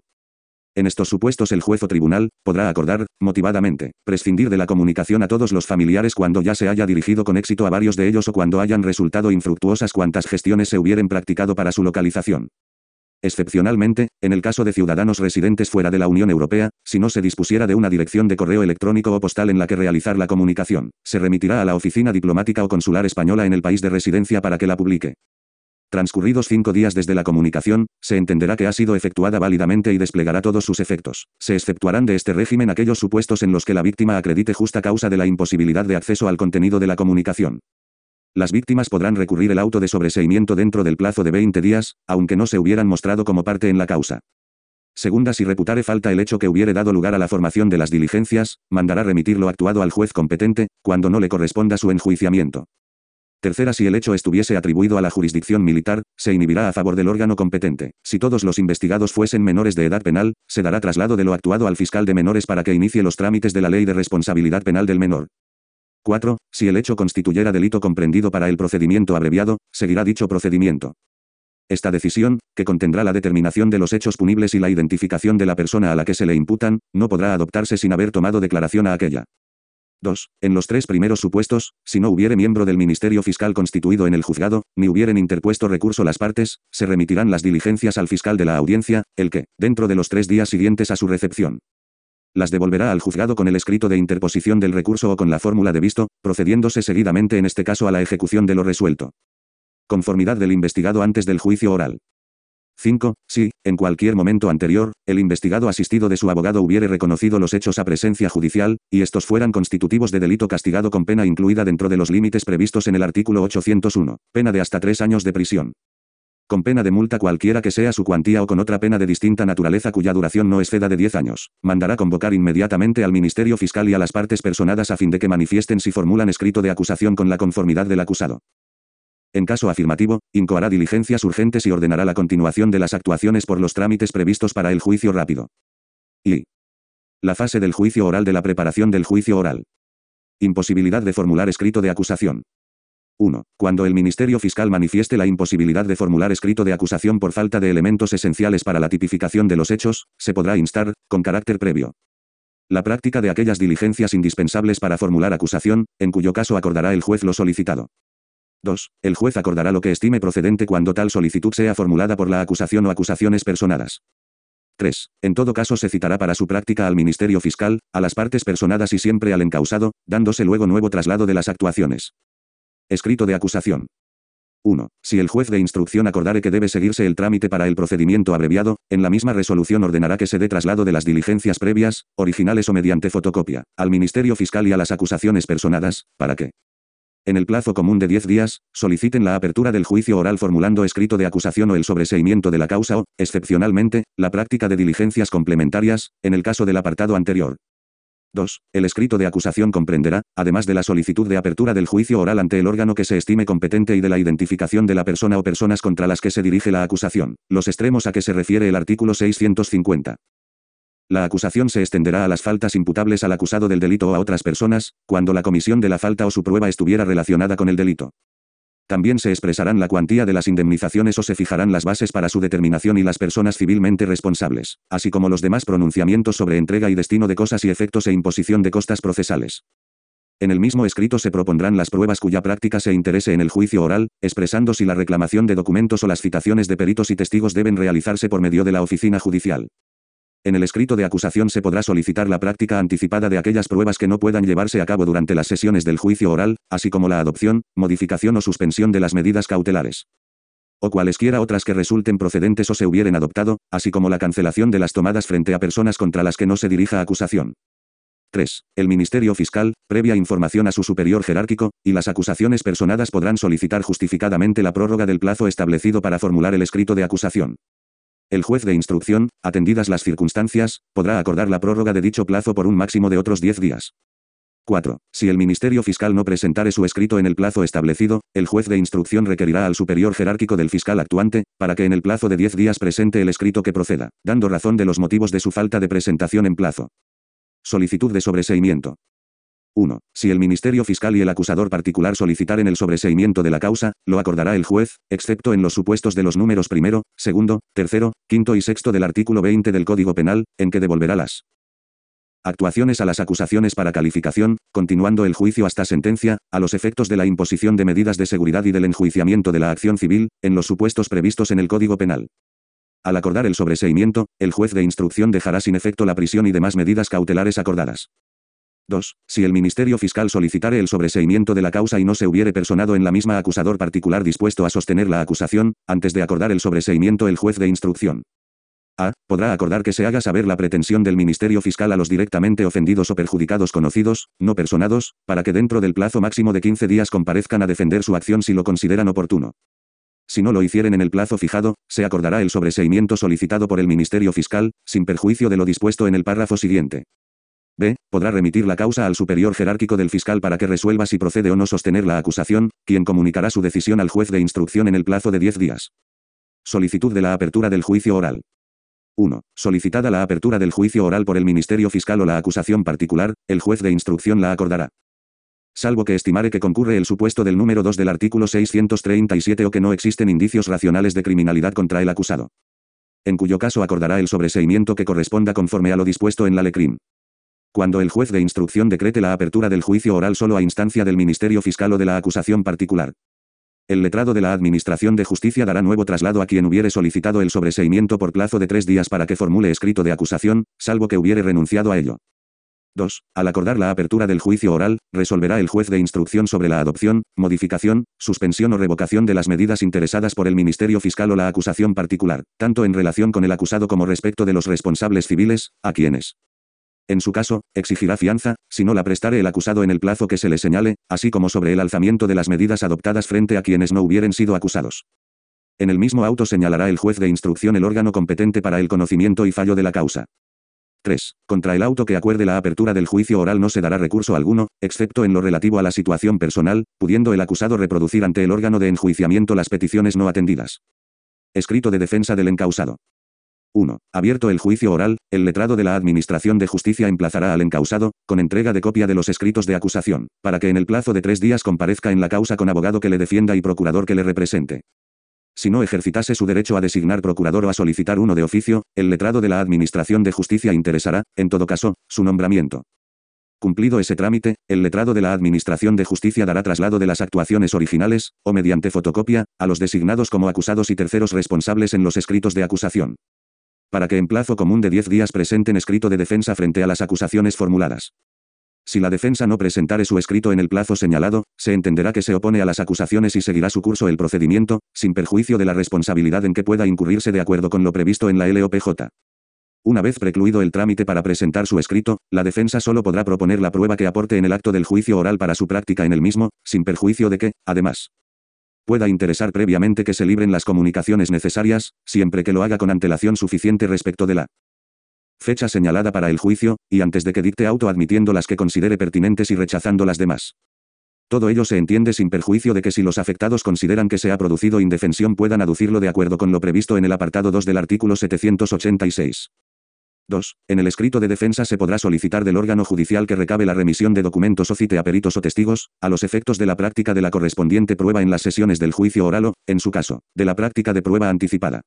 En estos supuestos el juez o tribunal, podrá acordar, motivadamente, prescindir de la comunicación a todos los familiares cuando ya se haya dirigido con éxito a varios de ellos o cuando hayan resultado infructuosas cuantas gestiones se hubieren practicado para su localización. Excepcionalmente, en el caso de ciudadanos residentes fuera de la Unión Europea, si no se dispusiera de una dirección de correo electrónico o postal en la que realizar la comunicación, se remitirá a la oficina diplomática o consular española en el país de residencia para que la publique. Transcurridos cinco días desde la comunicación, se entenderá que ha sido efectuada válidamente y desplegará todos sus efectos. Se exceptuarán de este régimen aquellos supuestos en los que la víctima acredite justa causa de la imposibilidad de acceso al contenido de la comunicación. Las víctimas podrán recurrir el auto de sobreseimiento dentro del plazo de 20 días, aunque no se hubieran mostrado como parte en la causa. Segunda, si reputare falta el hecho que hubiere dado lugar a la formación de las diligencias, mandará remitir lo actuado al juez competente, cuando no le corresponda su enjuiciamiento. Tercera, si el hecho estuviese atribuido a la jurisdicción militar, se inhibirá a favor del órgano competente. Si todos los investigados fuesen menores de edad penal, se dará traslado de lo actuado al fiscal de menores para que inicie los trámites de la ley de responsabilidad penal del menor. 4. Si el hecho constituyera delito comprendido para el procedimiento abreviado, seguirá dicho procedimiento. Esta decisión, que contendrá la determinación de los hechos punibles y la identificación de la persona a la que se le imputan, no podrá adoptarse sin haber tomado declaración a aquella. 2. En los tres primeros supuestos, si no hubiere miembro del Ministerio Fiscal constituido en el juzgado, ni hubieren interpuesto recurso las partes, se remitirán las diligencias al fiscal de la audiencia, el que, dentro de los tres días siguientes a su recepción, las devolverá al juzgado con el escrito de interposición del recurso o con la fórmula de visto, procediéndose seguidamente en este caso a la ejecución de lo resuelto. Conformidad del investigado antes del juicio oral. 5. Si, en cualquier momento anterior, el investigado asistido de su abogado hubiere reconocido los hechos a presencia judicial, y estos fueran constitutivos de delito castigado con pena incluida dentro de los límites previstos en el artículo 801, pena de hasta tres años de prisión. Con pena de multa cualquiera que sea su cuantía o con otra pena de distinta naturaleza cuya duración no exceda de 10 años, mandará convocar inmediatamente al Ministerio Fiscal y a las partes personadas a fin de que manifiesten si formulan escrito de acusación con la conformidad del acusado. En caso afirmativo, incoará diligencias urgentes y ordenará la continuación de las actuaciones por los trámites previstos para el juicio rápido. Y. La fase del juicio oral de la preparación del juicio oral. Imposibilidad de formular escrito de acusación. 1. Cuando el Ministerio Fiscal manifieste la imposibilidad de formular escrito de acusación por falta de elementos esenciales para la tipificación de los hechos, se podrá instar, con carácter previo, la práctica de aquellas diligencias indispensables para formular acusación, en cuyo caso acordará el juez lo solicitado. 2. El juez acordará lo que estime procedente cuando tal solicitud sea formulada por la acusación o acusaciones personadas. 3. En todo caso se citará para su práctica al Ministerio Fiscal, a las partes personadas y siempre al encausado, dándose luego nuevo traslado de las actuaciones. Escrito de acusación. 1. Si el juez de instrucción acordare que debe seguirse el trámite para el procedimiento abreviado, en la misma resolución ordenará que se dé traslado de las diligencias previas, originales o mediante fotocopia, al Ministerio Fiscal y a las acusaciones personadas, para que, en el plazo común de 10 días, soliciten la apertura del juicio oral formulando escrito de acusación o el sobreseimiento de la causa o, excepcionalmente, la práctica de diligencias complementarias, en el caso del apartado anterior. 2. El escrito de acusación comprenderá, además de la solicitud de apertura del juicio oral ante el órgano que se estime competente y de la identificación de la persona o personas contra las que se dirige la acusación, los extremos a que se refiere el artículo 650. La acusación se extenderá a las faltas imputables al acusado del delito o a otras personas, cuando la comisión de la falta o su prueba estuviera relacionada con el delito. También se expresarán la cuantía de las indemnizaciones o se fijarán las bases para su determinación y las personas civilmente responsables, así como los demás pronunciamientos sobre entrega y destino de cosas y efectos e imposición de costas procesales. En el mismo escrito se propondrán las pruebas cuya práctica se interese en el juicio oral, expresando si la reclamación de documentos o las citaciones de peritos y testigos deben realizarse por medio de la oficina judicial. En el escrito de acusación se podrá solicitar la práctica anticipada de aquellas pruebas que no puedan llevarse a cabo durante las sesiones del juicio oral, así como la adopción, modificación o suspensión de las medidas cautelares. O cualesquiera otras que resulten procedentes o se hubieren adoptado, así como la cancelación de las tomadas frente a personas contra las que no se dirija acusación. 3. El Ministerio Fiscal, previa información a su superior jerárquico, y las acusaciones personadas podrán solicitar justificadamente la prórroga del plazo establecido para formular el escrito de acusación. El juez de instrucción, atendidas las circunstancias, podrá acordar la prórroga de dicho plazo por un máximo de otros 10 días. 4. Si el Ministerio Fiscal no presentare su escrito en el plazo establecido, el juez de instrucción requerirá al superior jerárquico del fiscal actuante, para que en el plazo de 10 días presente el escrito que proceda, dando razón de los motivos de su falta de presentación en plazo. Solicitud de sobreseimiento. 1. Si el Ministerio Fiscal y el acusador particular solicitaren el sobreseimiento de la causa, lo acordará el juez, excepto en los supuestos de los números primero, segundo, tercero, quinto y sexto del artículo 20 del Código Penal, en que devolverá las actuaciones a las acusaciones para calificación, continuando el juicio hasta sentencia, a los efectos de la imposición de medidas de seguridad y del enjuiciamiento de la acción civil, en los supuestos previstos en el Código Penal. Al acordar el sobreseimiento, el juez de instrucción dejará sin efecto la prisión y demás medidas cautelares acordadas. 2. Si el Ministerio Fiscal solicitare el sobreseimiento de la causa y no se hubiere personado en la misma acusador particular dispuesto a sostener la acusación, antes de acordar el sobreseimiento el juez de instrucción. A. Podrá acordar que se haga saber la pretensión del Ministerio Fiscal a los directamente ofendidos o perjudicados conocidos, no personados, para que dentro del plazo máximo de 15 días comparezcan a defender su acción si lo consideran oportuno. Si no lo hicieren en el plazo fijado, se acordará el sobreseimiento solicitado por el Ministerio Fiscal, sin perjuicio de lo dispuesto en el párrafo siguiente. B. Podrá remitir la causa al superior jerárquico del fiscal para que resuelva si procede o no sostener la acusación, quien comunicará su decisión al juez de instrucción en el plazo de 10 días. Solicitud de la apertura del juicio oral. 1. Solicitada la apertura del juicio oral por el Ministerio Fiscal o la acusación particular, el juez de instrucción la acordará. Salvo que estimare que concurre el supuesto del número 2 del artículo 637 o que no existen indicios racionales de criminalidad contra el acusado. En cuyo caso acordará el sobreseimiento que corresponda conforme a lo dispuesto en la LECRIM cuando el juez de instrucción decrete la apertura del juicio oral solo a instancia del Ministerio Fiscal o de la acusación particular. El letrado de la Administración de Justicia dará nuevo traslado a quien hubiere solicitado el sobreseimiento por plazo de tres días para que formule escrito de acusación, salvo que hubiere renunciado a ello. 2. Al acordar la apertura del juicio oral, resolverá el juez de instrucción sobre la adopción, modificación, suspensión o revocación de las medidas interesadas por el Ministerio Fiscal o la acusación particular, tanto en relación con el acusado como respecto de los responsables civiles, a quienes en su caso, exigirá fianza, si no la prestare el acusado en el plazo que se le señale, así como sobre el alzamiento de las medidas adoptadas frente a quienes no hubieren sido acusados. En el mismo auto señalará el juez de instrucción el órgano competente para el conocimiento y fallo de la causa. 3. Contra el auto que acuerde la apertura del juicio oral no se dará recurso alguno, excepto en lo relativo a la situación personal, pudiendo el acusado reproducir ante el órgano de enjuiciamiento las peticiones no atendidas. Escrito de defensa del encausado. 1. Abierto el juicio oral, el letrado de la Administración de Justicia emplazará al encausado, con entrega de copia de los escritos de acusación, para que en el plazo de tres días comparezca en la causa con abogado que le defienda y procurador que le represente. Si no ejercitase su derecho a designar procurador o a solicitar uno de oficio, el letrado de la Administración de Justicia interesará, en todo caso, su nombramiento. Cumplido ese trámite, el letrado de la Administración de Justicia dará traslado de las actuaciones originales, o mediante fotocopia, a los designados como acusados y terceros responsables en los escritos de acusación para que en plazo común de 10 días presenten escrito de defensa frente a las acusaciones formuladas. Si la defensa no presentare su escrito en el plazo señalado, se entenderá que se opone a las acusaciones y seguirá su curso el procedimiento, sin perjuicio de la responsabilidad en que pueda incurrirse de acuerdo con lo previsto en la LOPJ. Una vez precluido el trámite para presentar su escrito, la defensa solo podrá proponer la prueba que aporte en el acto del juicio oral para su práctica en el mismo, sin perjuicio de que, además, pueda interesar previamente que se libren las comunicaciones necesarias, siempre que lo haga con antelación suficiente respecto de la fecha señalada para el juicio, y antes de que dicte auto admitiendo las que considere pertinentes y rechazando las demás. Todo ello se entiende sin perjuicio de que si los afectados consideran que se ha producido indefensión puedan aducirlo de acuerdo con lo previsto en el apartado 2 del artículo 786. 2. En el escrito de defensa se podrá solicitar del órgano judicial que recabe la remisión de documentos o cite a peritos o testigos, a los efectos de la práctica de la correspondiente prueba en las sesiones del juicio oral o, en su caso, de la práctica de prueba anticipada.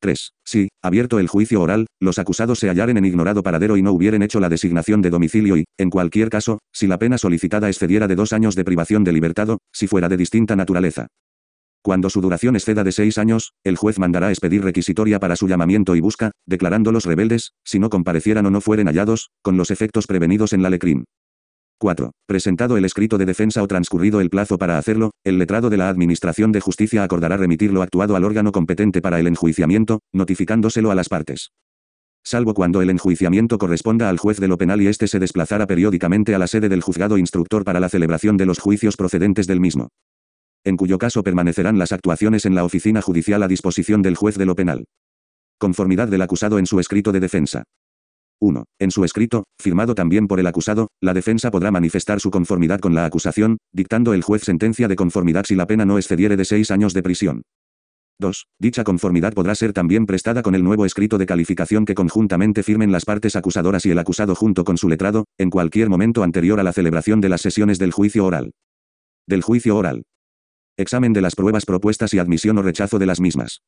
3. Si, abierto el juicio oral, los acusados se hallaren en ignorado paradero y no hubieren hecho la designación de domicilio y, en cualquier caso, si la pena solicitada excediera de dos años de privación de libertad si fuera de distinta naturaleza. Cuando su duración exceda de seis años, el juez mandará expedir requisitoria para su llamamiento y busca, declarándolos rebeldes, si no comparecieran o no fueren hallados, con los efectos prevenidos en la LECRIM. 4. Presentado el escrito de defensa o transcurrido el plazo para hacerlo, el letrado de la Administración de Justicia acordará remitir lo actuado al órgano competente para el enjuiciamiento, notificándoselo a las partes. salvo cuando el enjuiciamiento corresponda al juez de lo penal y éste se desplazara periódicamente a la sede del juzgado instructor para la celebración de los juicios procedentes del mismo. En cuyo caso permanecerán las actuaciones en la oficina judicial a disposición del juez de lo penal. Conformidad del acusado en su escrito de defensa. 1. En su escrito, firmado también por el acusado, la defensa podrá manifestar su conformidad con la acusación, dictando el juez sentencia de conformidad si la pena no excediere de seis años de prisión. 2. Dicha conformidad podrá ser también prestada con el nuevo escrito de calificación que conjuntamente firmen las partes acusadoras y el acusado junto con su letrado, en cualquier momento anterior a la celebración de las sesiones del juicio oral. Del juicio oral. Examen de las pruebas propuestas y admisión o rechazo de las mismas.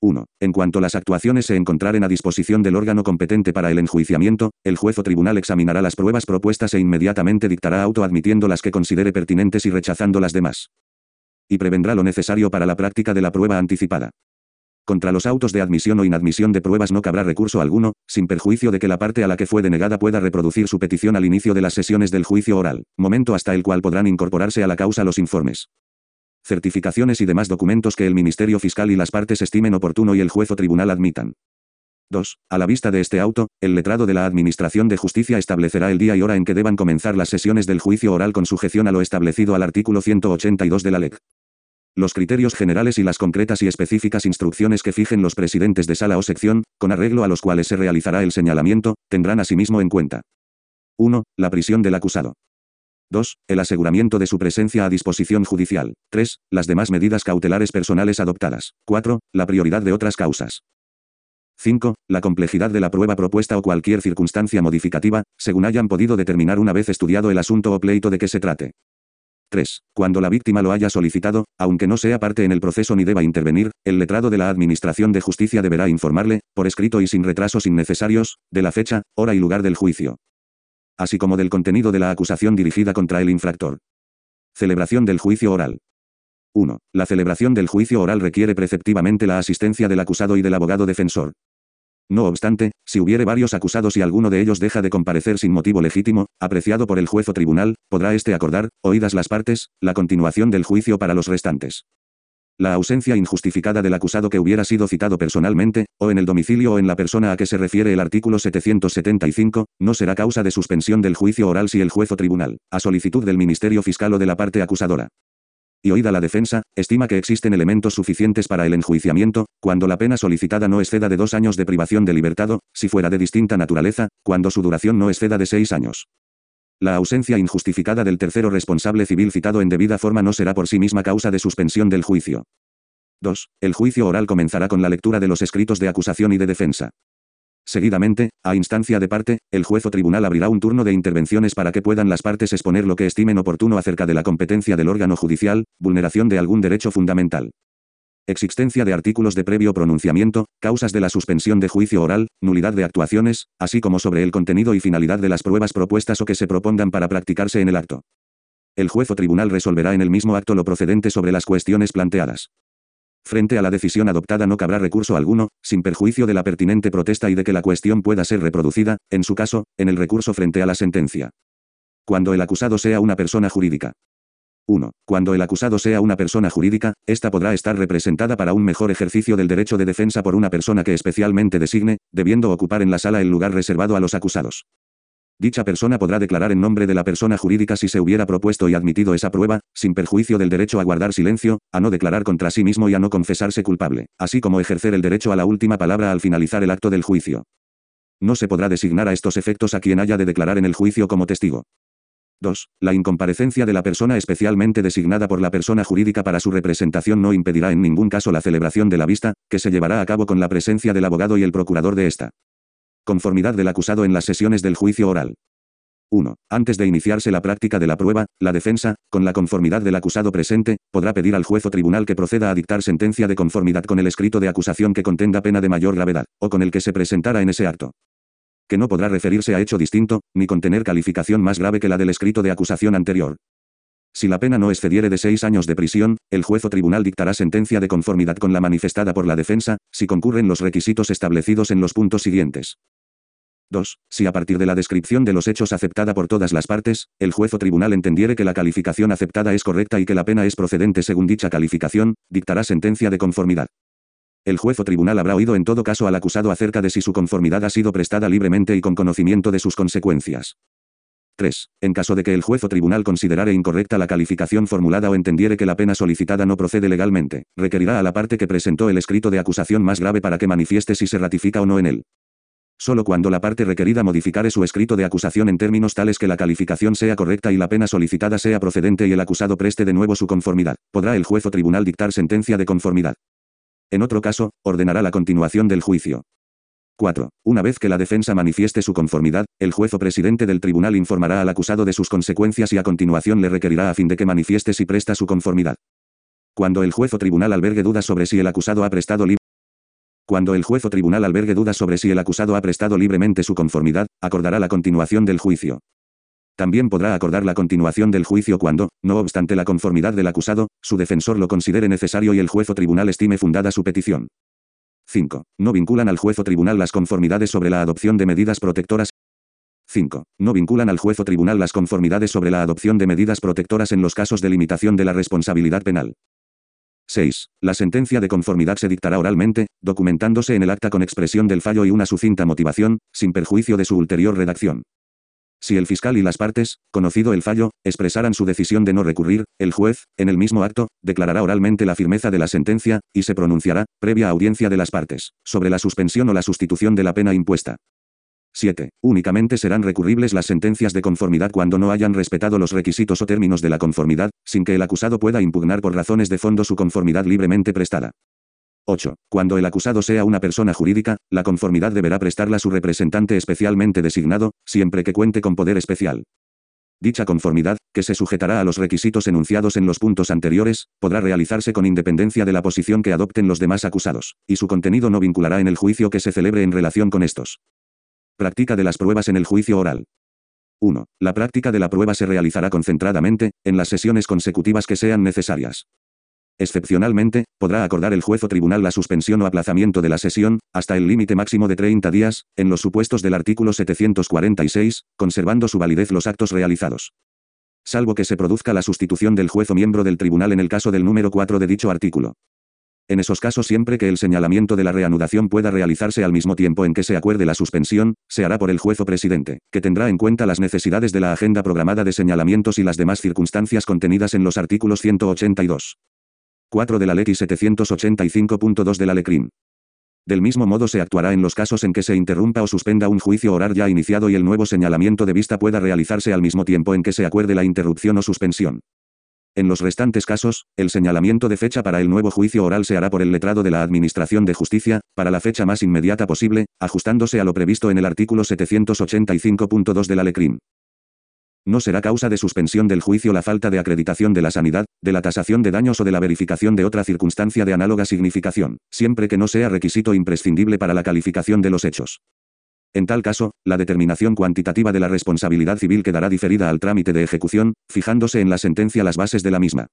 1. En cuanto las actuaciones se encontraren a disposición del órgano competente para el enjuiciamiento, el juez o tribunal examinará las pruebas propuestas e inmediatamente dictará auto admitiendo las que considere pertinentes y rechazando las demás. Y prevendrá lo necesario para la práctica de la prueba anticipada. Contra los autos de admisión o inadmisión de pruebas no cabrá recurso alguno, sin perjuicio de que la parte a la que fue denegada pueda reproducir su petición al inicio de las sesiones del juicio oral, momento hasta el cual podrán incorporarse a la causa los informes certificaciones y demás documentos que el Ministerio Fiscal y las partes estimen oportuno y el juez o tribunal admitan. 2. A la vista de este auto, el letrado de la Administración de Justicia establecerá el día y hora en que deban comenzar las sesiones del juicio oral con sujeción a lo establecido al artículo 182 de la LEC. Los criterios generales y las concretas y específicas instrucciones que fijen los presidentes de sala o sección, con arreglo a los cuales se realizará el señalamiento, tendrán asimismo en cuenta. 1. La prisión del acusado. 2. El aseguramiento de su presencia a disposición judicial. 3. Las demás medidas cautelares personales adoptadas. 4. La prioridad de otras causas. 5. La complejidad de la prueba propuesta o cualquier circunstancia modificativa, según hayan podido determinar una vez estudiado el asunto o pleito de que se trate. 3. Cuando la víctima lo haya solicitado, aunque no sea parte en el proceso ni deba intervenir, el letrado de la Administración de Justicia deberá informarle, por escrito y sin retrasos innecesarios, de la fecha, hora y lugar del juicio así como del contenido de la acusación dirigida contra el infractor. Celebración del juicio oral. 1. La celebración del juicio oral requiere preceptivamente la asistencia del acusado y del abogado defensor. No obstante, si hubiere varios acusados y alguno de ellos deja de comparecer sin motivo legítimo, apreciado por el juez o tribunal, podrá éste acordar, oídas las partes, la continuación del juicio para los restantes. La ausencia injustificada del acusado que hubiera sido citado personalmente, o en el domicilio o en la persona a que se refiere el artículo 775, no será causa de suspensión del juicio oral si el juez o tribunal, a solicitud del Ministerio Fiscal o de la parte acusadora, y oída la defensa, estima que existen elementos suficientes para el enjuiciamiento, cuando la pena solicitada no exceda de dos años de privación de libertad, si fuera de distinta naturaleza, cuando su duración no exceda de seis años. La ausencia injustificada del tercero responsable civil citado en debida forma no será por sí misma causa de suspensión del juicio. 2. El juicio oral comenzará con la lectura de los escritos de acusación y de defensa. Seguidamente, a instancia de parte, el juez o tribunal abrirá un turno de intervenciones para que puedan las partes exponer lo que estimen oportuno acerca de la competencia del órgano judicial, vulneración de algún derecho fundamental. Existencia de artículos de previo pronunciamiento, causas de la suspensión de juicio oral, nulidad de actuaciones, así como sobre el contenido y finalidad de las pruebas propuestas o que se propongan para practicarse en el acto. El juez o tribunal resolverá en el mismo acto lo procedente sobre las cuestiones planteadas. Frente a la decisión adoptada no cabrá recurso alguno, sin perjuicio de la pertinente protesta y de que la cuestión pueda ser reproducida, en su caso, en el recurso frente a la sentencia. Cuando el acusado sea una persona jurídica. 1. Cuando el acusado sea una persona jurídica, ésta podrá estar representada para un mejor ejercicio del derecho de defensa por una persona que especialmente designe, debiendo ocupar en la sala el lugar reservado a los acusados. Dicha persona podrá declarar en nombre de la persona jurídica si se hubiera propuesto y admitido esa prueba, sin perjuicio del derecho a guardar silencio, a no declarar contra sí mismo y a no confesarse culpable, así como ejercer el derecho a la última palabra al finalizar el acto del juicio. No se podrá designar a estos efectos a quien haya de declarar en el juicio como testigo. 2. La incomparecencia de la persona especialmente designada por la persona jurídica para su representación no impedirá en ningún caso la celebración de la vista, que se llevará a cabo con la presencia del abogado y el procurador de esta. Conformidad del acusado en las sesiones del juicio oral. 1. Antes de iniciarse la práctica de la prueba, la defensa, con la conformidad del acusado presente, podrá pedir al juez o tribunal que proceda a dictar sentencia de conformidad con el escrito de acusación que contenga pena de mayor gravedad, o con el que se presentara en ese acto que no podrá referirse a hecho distinto, ni contener calificación más grave que la del escrito de acusación anterior. Si la pena no excediere de seis años de prisión, el juez o tribunal dictará sentencia de conformidad con la manifestada por la defensa, si concurren los requisitos establecidos en los puntos siguientes. 2. Si a partir de la descripción de los hechos aceptada por todas las partes, el juez o tribunal entendiere que la calificación aceptada es correcta y que la pena es procedente según dicha calificación, dictará sentencia de conformidad. El juez o tribunal habrá oído en todo caso al acusado acerca de si su conformidad ha sido prestada libremente y con conocimiento de sus consecuencias. 3. En caso de que el juez o tribunal considerare incorrecta la calificación formulada o entendiere que la pena solicitada no procede legalmente, requerirá a la parte que presentó el escrito de acusación más grave para que manifieste si se ratifica o no en él. Solo cuando la parte requerida modificare su escrito de acusación en términos tales que la calificación sea correcta y la pena solicitada sea procedente y el acusado preste de nuevo su conformidad, podrá el juez o tribunal dictar sentencia de conformidad. En otro caso, ordenará la continuación del juicio. 4. Una vez que la defensa manifieste su conformidad, el juez o presidente del tribunal informará al acusado de sus consecuencias y a continuación le requerirá a fin de que manifieste si presta su conformidad. Cuando el juez o tribunal albergue dudas sobre si el acusado ha prestado cuando el juez o tribunal albergue dudas sobre si el acusado ha prestado libremente su conformidad, acordará la continuación del juicio. También podrá acordar la continuación del juicio cuando, no obstante la conformidad del acusado, su defensor lo considere necesario y el juez o tribunal estime fundada su petición. 5. No vinculan al juez o tribunal las conformidades sobre la adopción de medidas protectoras. 5. No vinculan al juez o tribunal las conformidades sobre la adopción de medidas protectoras en los casos de limitación de la responsabilidad penal. 6. La sentencia de conformidad se dictará oralmente, documentándose en el acta con expresión del fallo y una sucinta motivación, sin perjuicio de su ulterior redacción. Si el fiscal y las partes, conocido el fallo, expresaran su decisión de no recurrir, el juez, en el mismo acto, declarará oralmente la firmeza de la sentencia, y se pronunciará, previa audiencia de las partes, sobre la suspensión o la sustitución de la pena impuesta. 7. Únicamente serán recurribles las sentencias de conformidad cuando no hayan respetado los requisitos o términos de la conformidad, sin que el acusado pueda impugnar por razones de fondo su conformidad libremente prestada. 8. Cuando el acusado sea una persona jurídica, la conformidad deberá prestarla su representante especialmente designado, siempre que cuente con poder especial. Dicha conformidad, que se sujetará a los requisitos enunciados en los puntos anteriores, podrá realizarse con independencia de la posición que adopten los demás acusados, y su contenido no vinculará en el juicio que se celebre en relación con estos. Práctica de las pruebas en el juicio oral. 1. La práctica de la prueba se realizará concentradamente, en las sesiones consecutivas que sean necesarias. Excepcionalmente, podrá acordar el juez o tribunal la suspensión o aplazamiento de la sesión, hasta el límite máximo de 30 días, en los supuestos del artículo 746, conservando su validez los actos realizados. Salvo que se produzca la sustitución del juez o miembro del tribunal en el caso del número 4 de dicho artículo. En esos casos siempre que el señalamiento de la reanudación pueda realizarse al mismo tiempo en que se acuerde la suspensión, se hará por el juez o presidente, que tendrá en cuenta las necesidades de la agenda programada de señalamientos y las demás circunstancias contenidas en los artículos 182. 4 de la Ley 785.2 de la LECRIM. Del mismo modo se actuará en los casos en que se interrumpa o suspenda un juicio oral ya iniciado y el nuevo señalamiento de vista pueda realizarse al mismo tiempo en que se acuerde la interrupción o suspensión. En los restantes casos, el señalamiento de fecha para el nuevo juicio oral se hará por el letrado de la Administración de Justicia, para la fecha más inmediata posible, ajustándose a lo previsto en el artículo 785.2 de la LECRIM. No será causa de suspensión del juicio la falta de acreditación de la sanidad, de la tasación de daños o de la verificación de otra circunstancia de análoga significación, siempre que no sea requisito imprescindible para la calificación de los hechos. En tal caso, la determinación cuantitativa de la responsabilidad civil quedará diferida al trámite de ejecución, fijándose en la sentencia las bases de la misma.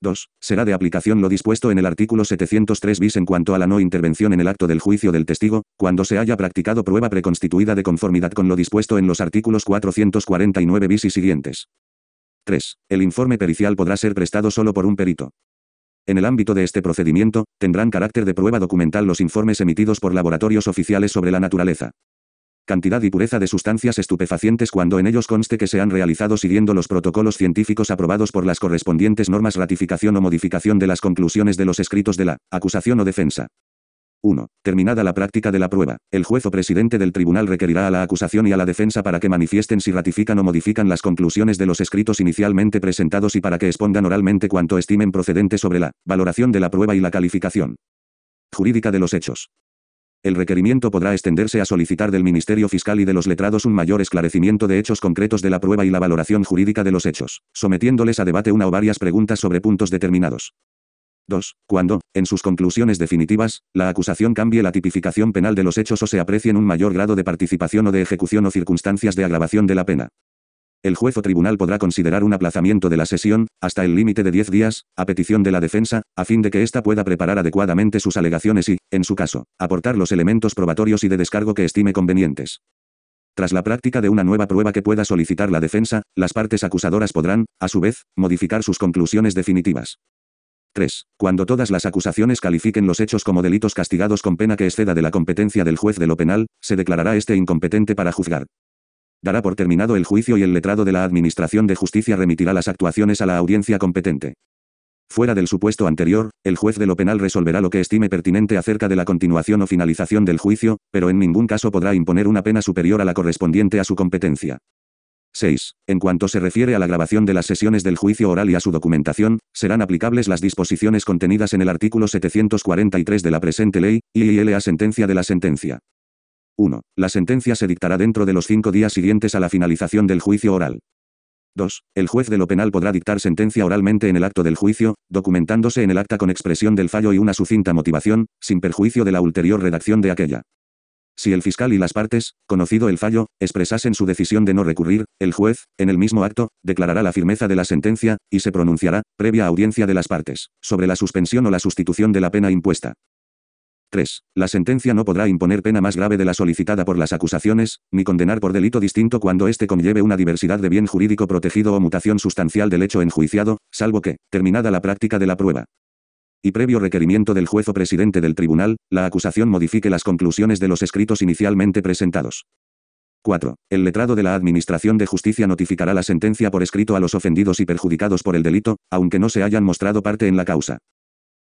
2. Será de aplicación lo dispuesto en el artículo 703 bis en cuanto a la no intervención en el acto del juicio del testigo, cuando se haya practicado prueba preconstituida de conformidad con lo dispuesto en los artículos 449 bis y siguientes. 3. El informe pericial podrá ser prestado solo por un perito. En el ámbito de este procedimiento, tendrán carácter de prueba documental los informes emitidos por laboratorios oficiales sobre la naturaleza, cantidad y pureza de sustancias estupefacientes cuando en ellos conste que se han realizado siguiendo los protocolos científicos aprobados por las correspondientes normas ratificación o modificación de las conclusiones de los escritos de la acusación o defensa. 1. Terminada la práctica de la prueba, el juez o presidente del tribunal requerirá a la acusación y a la defensa para que manifiesten si ratifican o modifican las conclusiones de los escritos inicialmente presentados y para que expongan oralmente cuanto estimen procedente sobre la valoración de la prueba y la calificación jurídica de los hechos. El requerimiento podrá extenderse a solicitar del Ministerio Fiscal y de los letrados un mayor esclarecimiento de hechos concretos de la prueba y la valoración jurídica de los hechos, sometiéndoles a debate una o varias preguntas sobre puntos determinados. 2. Cuando, en sus conclusiones definitivas, la acusación cambie la tipificación penal de los hechos o se aprecien un mayor grado de participación o de ejecución o circunstancias de agravación de la pena. El juez o tribunal podrá considerar un aplazamiento de la sesión, hasta el límite de 10 días, a petición de la defensa, a fin de que ésta pueda preparar adecuadamente sus alegaciones y, en su caso, aportar los elementos probatorios y de descargo que estime convenientes. Tras la práctica de una nueva prueba que pueda solicitar la defensa, las partes acusadoras podrán, a su vez, modificar sus conclusiones definitivas. 3. Cuando todas las acusaciones califiquen los hechos como delitos castigados con pena que exceda de la competencia del juez de lo penal, se declarará este incompetente para juzgar. Dará por terminado el juicio y el letrado de la Administración de Justicia remitirá las actuaciones a la audiencia competente. Fuera del supuesto anterior, el juez de lo penal resolverá lo que estime pertinente acerca de la continuación o finalización del juicio, pero en ningún caso podrá imponer una pena superior a la correspondiente a su competencia. 6. En cuanto se refiere a la grabación de las sesiones del juicio oral y a su documentación, serán aplicables las disposiciones contenidas en el artículo 743 de la presente ley, y la sentencia de la sentencia. 1. La sentencia se dictará dentro de los cinco días siguientes a la finalización del juicio oral. 2. El juez de lo penal podrá dictar sentencia oralmente en el acto del juicio, documentándose en el acta con expresión del fallo y una sucinta motivación, sin perjuicio de la ulterior redacción de aquella. Si el fiscal y las partes, conocido el fallo, expresasen su decisión de no recurrir, el juez, en el mismo acto, declarará la firmeza de la sentencia, y se pronunciará, previa audiencia de las partes, sobre la suspensión o la sustitución de la pena impuesta. 3. La sentencia no podrá imponer pena más grave de la solicitada por las acusaciones, ni condenar por delito distinto cuando éste conlleve una diversidad de bien jurídico protegido o mutación sustancial del hecho enjuiciado, salvo que, terminada la práctica de la prueba, y previo requerimiento del juez o presidente del tribunal, la acusación modifique las conclusiones de los escritos inicialmente presentados. 4. El letrado de la Administración de Justicia notificará la sentencia por escrito a los ofendidos y perjudicados por el delito, aunque no se hayan mostrado parte en la causa.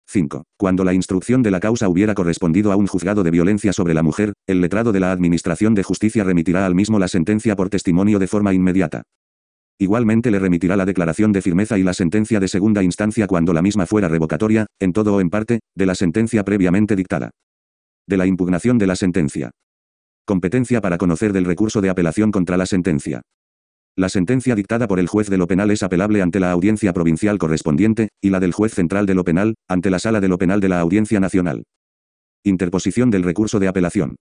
5. Cuando la instrucción de la causa hubiera correspondido a un juzgado de violencia sobre la mujer, el letrado de la Administración de Justicia remitirá al mismo la sentencia por testimonio de forma inmediata. Igualmente le remitirá la declaración de firmeza y la sentencia de segunda instancia cuando la misma fuera revocatoria, en todo o en parte, de la sentencia previamente dictada. De la impugnación de la sentencia. Competencia para conocer del recurso de apelación contra la sentencia. La sentencia dictada por el juez de lo penal es apelable ante la audiencia provincial correspondiente, y la del juez central de lo penal, ante la sala de lo penal de la audiencia nacional. Interposición del recurso de apelación.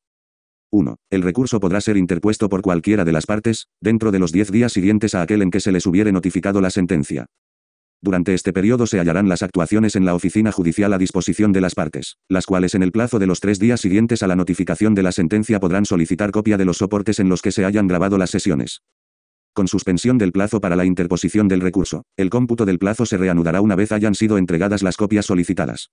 1. El recurso podrá ser interpuesto por cualquiera de las partes, dentro de los 10 días siguientes a aquel en que se les hubiere notificado la sentencia. Durante este periodo se hallarán las actuaciones en la oficina judicial a disposición de las partes, las cuales en el plazo de los tres días siguientes a la notificación de la sentencia podrán solicitar copia de los soportes en los que se hayan grabado las sesiones. Con suspensión del plazo para la interposición del recurso, el cómputo del plazo se reanudará una vez hayan sido entregadas las copias solicitadas.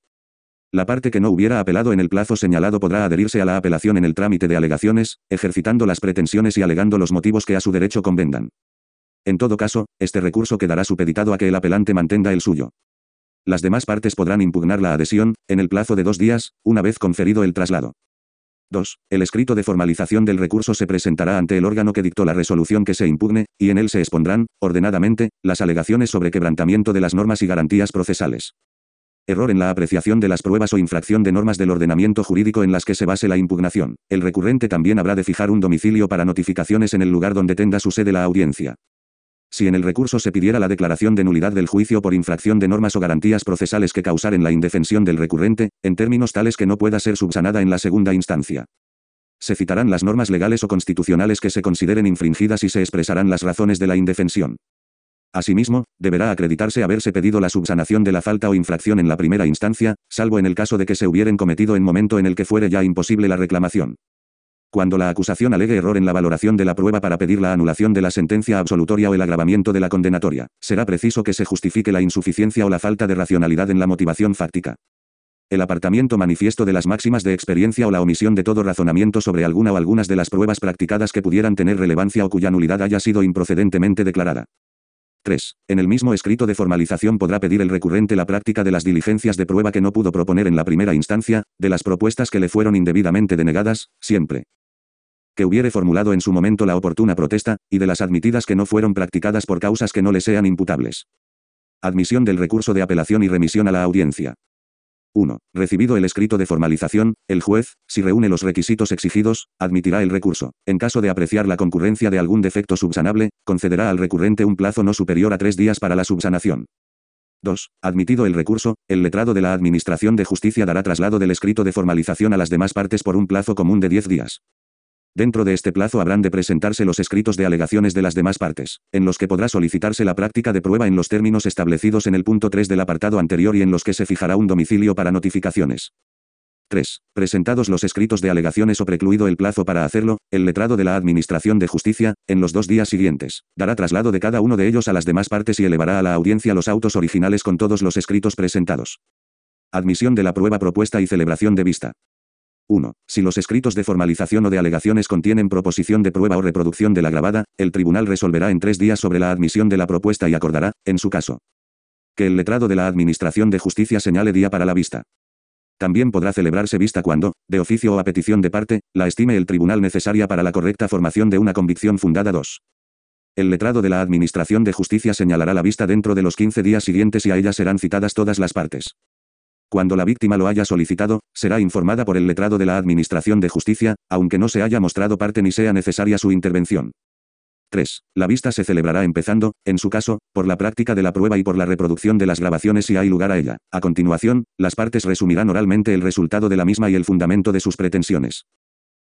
La parte que no hubiera apelado en el plazo señalado podrá adherirse a la apelación en el trámite de alegaciones, ejercitando las pretensiones y alegando los motivos que a su derecho convengan. En todo caso, este recurso quedará supeditado a que el apelante mantenga el suyo. Las demás partes podrán impugnar la adhesión, en el plazo de dos días, una vez conferido el traslado. 2. El escrito de formalización del recurso se presentará ante el órgano que dictó la resolución que se impugne, y en él se expondrán, ordenadamente, las alegaciones sobre quebrantamiento de las normas y garantías procesales error en la apreciación de las pruebas o infracción de normas del ordenamiento jurídico en las que se base la impugnación. El recurrente también habrá de fijar un domicilio para notificaciones en el lugar donde tenga su sede la audiencia. Si en el recurso se pidiera la declaración de nulidad del juicio por infracción de normas o garantías procesales que causaren la indefensión del recurrente, en términos tales que no pueda ser subsanada en la segunda instancia. Se citarán las normas legales o constitucionales que se consideren infringidas y se expresarán las razones de la indefensión. Asimismo, deberá acreditarse haberse pedido la subsanación de la falta o infracción en la primera instancia, salvo en el caso de que se hubieran cometido en momento en el que fuere ya imposible la reclamación. Cuando la acusación alegue error en la valoración de la prueba para pedir la anulación de la sentencia absolutoria o el agravamiento de la condenatoria, será preciso que se justifique la insuficiencia o la falta de racionalidad en la motivación fáctica. El apartamiento manifiesto de las máximas de experiencia o la omisión de todo razonamiento sobre alguna o algunas de las pruebas practicadas que pudieran tener relevancia o cuya nulidad haya sido improcedentemente declarada. 3. En el mismo escrito de formalización podrá pedir el recurrente la práctica de las diligencias de prueba que no pudo proponer en la primera instancia, de las propuestas que le fueron indebidamente denegadas, siempre que hubiere formulado en su momento la oportuna protesta, y de las admitidas que no fueron practicadas por causas que no le sean imputables. Admisión del recurso de apelación y remisión a la audiencia. 1. Recibido el escrito de formalización, el juez, si reúne los requisitos exigidos, admitirá el recurso. En caso de apreciar la concurrencia de algún defecto subsanable, concederá al recurrente un plazo no superior a tres días para la subsanación. 2. Admitido el recurso, el letrado de la Administración de Justicia dará traslado del escrito de formalización a las demás partes por un plazo común de 10 días. Dentro de este plazo habrán de presentarse los escritos de alegaciones de las demás partes, en los que podrá solicitarse la práctica de prueba en los términos establecidos en el punto 3 del apartado anterior y en los que se fijará un domicilio para notificaciones. 3. Presentados los escritos de alegaciones o precluido el plazo para hacerlo, el letrado de la Administración de Justicia, en los dos días siguientes, dará traslado de cada uno de ellos a las demás partes y elevará a la audiencia los autos originales con todos los escritos presentados. Admisión de la prueba propuesta y celebración de vista. 1. Si los escritos de formalización o de alegaciones contienen proposición de prueba o reproducción de la grabada, el tribunal resolverá en tres días sobre la admisión de la propuesta y acordará, en su caso, que el letrado de la Administración de Justicia señale día para la vista. También podrá celebrarse vista cuando, de oficio o a petición de parte, la estime el tribunal necesaria para la correcta formación de una convicción fundada 2. El letrado de la Administración de Justicia señalará la vista dentro de los 15 días siguientes y a ella serán citadas todas las partes. Cuando la víctima lo haya solicitado, será informada por el letrado de la Administración de Justicia, aunque no se haya mostrado parte ni sea necesaria su intervención. 3. La vista se celebrará empezando, en su caso, por la práctica de la prueba y por la reproducción de las grabaciones si hay lugar a ella. A continuación, las partes resumirán oralmente el resultado de la misma y el fundamento de sus pretensiones.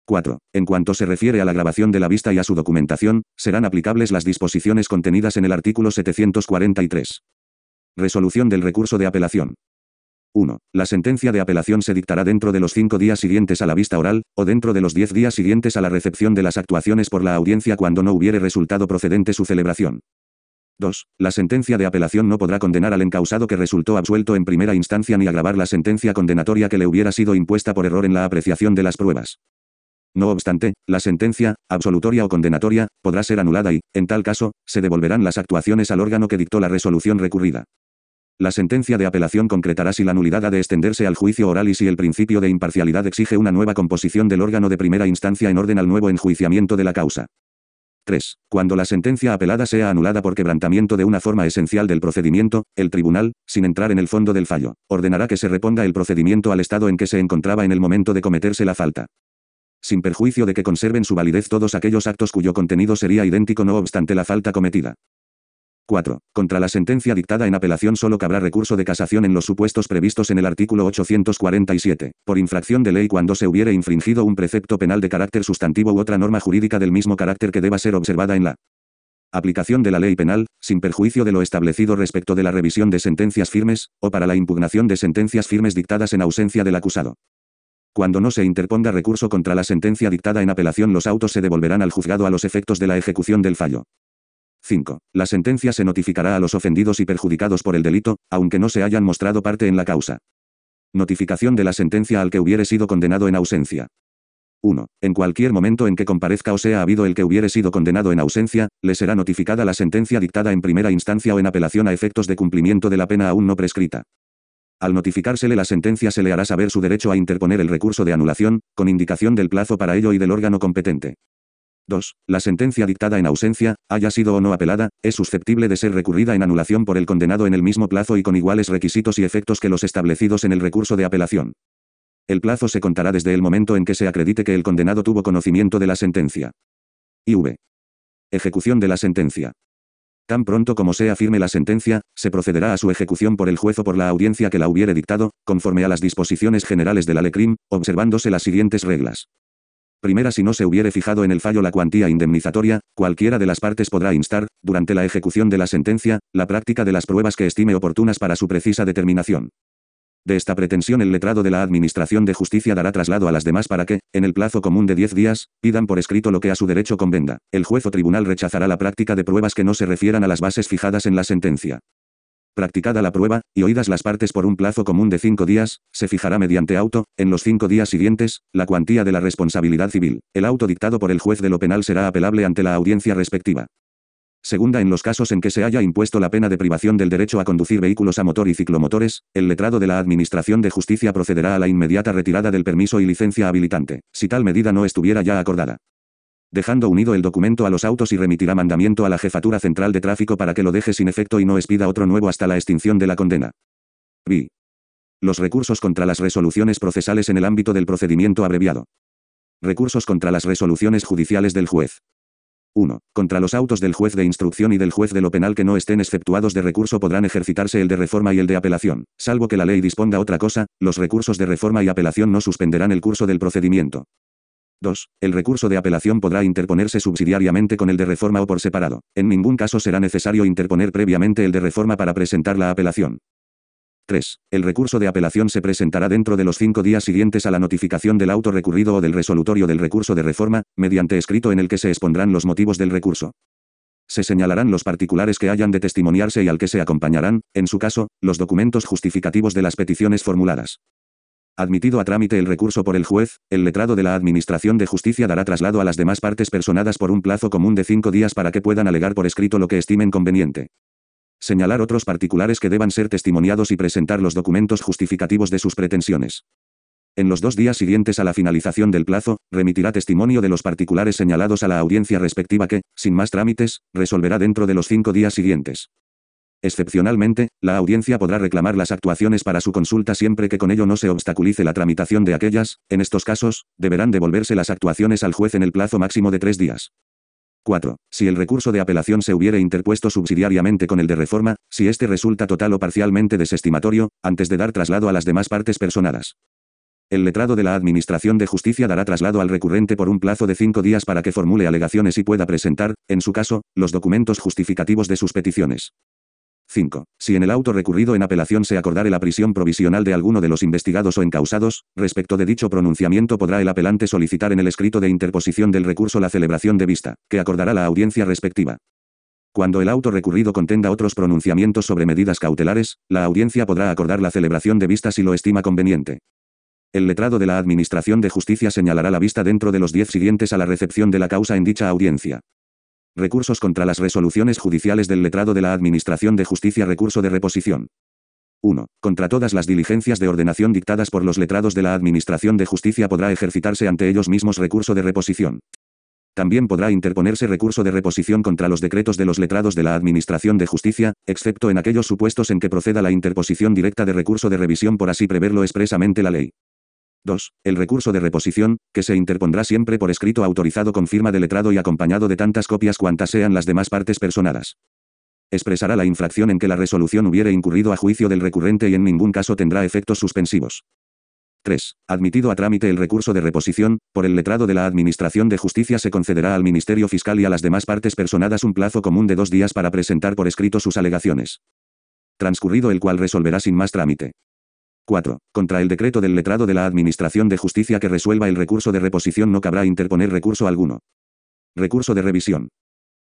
4. En cuanto se refiere a la grabación de la vista y a su documentación, serán aplicables las disposiciones contenidas en el artículo 743. Resolución del recurso de apelación. 1. La sentencia de apelación se dictará dentro de los cinco días siguientes a la vista oral, o dentro de los diez días siguientes a la recepción de las actuaciones por la audiencia cuando no hubiere resultado procedente su celebración. 2. La sentencia de apelación no podrá condenar al encausado que resultó absuelto en primera instancia ni agravar la sentencia condenatoria que le hubiera sido impuesta por error en la apreciación de las pruebas. No obstante, la sentencia, absolutoria o condenatoria, podrá ser anulada y, en tal caso, se devolverán las actuaciones al órgano que dictó la resolución recurrida. La sentencia de apelación concretará si la nulidad ha de extenderse al juicio oral y si el principio de imparcialidad exige una nueva composición del órgano de primera instancia en orden al nuevo enjuiciamiento de la causa. 3. Cuando la sentencia apelada sea anulada por quebrantamiento de una forma esencial del procedimiento, el tribunal, sin entrar en el fondo del fallo, ordenará que se reponga el procedimiento al estado en que se encontraba en el momento de cometerse la falta. Sin perjuicio de que conserven su validez todos aquellos actos cuyo contenido sería idéntico no obstante la falta cometida. 4. Contra la sentencia dictada en apelación solo cabrá recurso de casación en los supuestos previstos en el artículo 847, por infracción de ley cuando se hubiere infringido un precepto penal de carácter sustantivo u otra norma jurídica del mismo carácter que deba ser observada en la aplicación de la ley penal, sin perjuicio de lo establecido respecto de la revisión de sentencias firmes, o para la impugnación de sentencias firmes dictadas en ausencia del acusado. Cuando no se interponga recurso contra la sentencia dictada en apelación los autos se devolverán al juzgado a los efectos de la ejecución del fallo. 5. La sentencia se notificará a los ofendidos y perjudicados por el delito, aunque no se hayan mostrado parte en la causa. Notificación de la sentencia al que hubiere sido condenado en ausencia. 1. En cualquier momento en que comparezca o sea habido el que hubiere sido condenado en ausencia, le será notificada la sentencia dictada en primera instancia o en apelación a efectos de cumplimiento de la pena aún no prescrita. Al notificársele la sentencia se le hará saber su derecho a interponer el recurso de anulación, con indicación del plazo para ello y del órgano competente. 2. La sentencia dictada en ausencia, haya sido o no apelada, es susceptible de ser recurrida en anulación por el condenado en el mismo plazo y con iguales requisitos y efectos que los establecidos en el recurso de apelación. El plazo se contará desde el momento en que se acredite que el condenado tuvo conocimiento de la sentencia. IV. Ejecución de la sentencia. Tan pronto como sea firme la sentencia, se procederá a su ejecución por el juez o por la audiencia que la hubiere dictado, conforme a las disposiciones generales de la LECRIM, observándose las siguientes reglas. Primera si no se hubiere fijado en el fallo la cuantía indemnizatoria, cualquiera de las partes podrá instar, durante la ejecución de la sentencia, la práctica de las pruebas que estime oportunas para su precisa determinación. De esta pretensión el letrado de la Administración de Justicia dará traslado a las demás para que, en el plazo común de 10 días, pidan por escrito lo que a su derecho convenga. El juez o tribunal rechazará la práctica de pruebas que no se refieran a las bases fijadas en la sentencia. Practicada la prueba, y oídas las partes por un plazo común de cinco días, se fijará mediante auto, en los cinco días siguientes, la cuantía de la responsabilidad civil. El auto dictado por el juez de lo penal será apelable ante la audiencia respectiva. Segunda, en los casos en que se haya impuesto la pena de privación del derecho a conducir vehículos a motor y ciclomotores, el letrado de la Administración de Justicia procederá a la inmediata retirada del permiso y licencia habilitante, si tal medida no estuviera ya acordada dejando unido el documento a los autos y remitirá mandamiento a la Jefatura Central de Tráfico para que lo deje sin efecto y no expida otro nuevo hasta la extinción de la condena. B. Los recursos contra las resoluciones procesales en el ámbito del procedimiento abreviado. Recursos contra las resoluciones judiciales del juez. 1. Contra los autos del juez de instrucción y del juez de lo penal que no estén exceptuados de recurso podrán ejercitarse el de reforma y el de apelación. Salvo que la ley disponga otra cosa, los recursos de reforma y apelación no suspenderán el curso del procedimiento. 2. El recurso de apelación podrá interponerse subsidiariamente con el de reforma o por separado. En ningún caso será necesario interponer previamente el de reforma para presentar la apelación. 3. El recurso de apelación se presentará dentro de los cinco días siguientes a la notificación del auto recurrido o del resolutorio del recurso de reforma, mediante escrito en el que se expondrán los motivos del recurso. Se señalarán los particulares que hayan de testimoniarse y al que se acompañarán, en su caso, los documentos justificativos de las peticiones formuladas. Admitido a trámite el recurso por el juez, el letrado de la Administración de Justicia dará traslado a las demás partes personadas por un plazo común de cinco días para que puedan alegar por escrito lo que estimen conveniente. Señalar otros particulares que deban ser testimoniados y presentar los documentos justificativos de sus pretensiones. En los dos días siguientes a la finalización del plazo, remitirá testimonio de los particulares señalados a la audiencia respectiva que, sin más trámites, resolverá dentro de los cinco días siguientes. Excepcionalmente, la audiencia podrá reclamar las actuaciones para su consulta siempre que con ello no se obstaculice la tramitación de aquellas, en estos casos, deberán devolverse las actuaciones al juez en el plazo máximo de tres días. 4. Si el recurso de apelación se hubiere interpuesto subsidiariamente con el de reforma, si éste resulta total o parcialmente desestimatorio, antes de dar traslado a las demás partes personadas. El letrado de la Administración de Justicia dará traslado al recurrente por un plazo de cinco días para que formule alegaciones y pueda presentar, en su caso, los documentos justificativos de sus peticiones. 5. Si en el auto recurrido en apelación se acordare la prisión provisional de alguno de los investigados o encausados, respecto de dicho pronunciamiento podrá el apelante solicitar en el escrito de interposición del recurso la celebración de vista, que acordará la audiencia respectiva. Cuando el auto recurrido contenga otros pronunciamientos sobre medidas cautelares, la audiencia podrá acordar la celebración de vista si lo estima conveniente. El letrado de la Administración de Justicia señalará la vista dentro de los diez siguientes a la recepción de la causa en dicha audiencia. Recursos contra las resoluciones judiciales del letrado de la Administración de Justicia Recurso de reposición. 1. Contra todas las diligencias de ordenación dictadas por los letrados de la Administración de Justicia podrá ejercitarse ante ellos mismos recurso de reposición. También podrá interponerse recurso de reposición contra los decretos de los letrados de la Administración de Justicia, excepto en aquellos supuestos en que proceda la interposición directa de recurso de revisión por así preverlo expresamente la ley. 2. El recurso de reposición, que se interpondrá siempre por escrito autorizado con firma de letrado y acompañado de tantas copias cuantas sean las demás partes personadas. Expresará la infracción en que la resolución hubiere incurrido a juicio del recurrente y en ningún caso tendrá efectos suspensivos. 3. Admitido a trámite el recurso de reposición, por el letrado de la Administración de Justicia se concederá al Ministerio Fiscal y a las demás partes personadas un plazo común de dos días para presentar por escrito sus alegaciones. Transcurrido el cual resolverá sin más trámite. 4. Contra el decreto del letrado de la Administración de Justicia que resuelva el recurso de reposición no cabrá interponer recurso alguno. Recurso de revisión.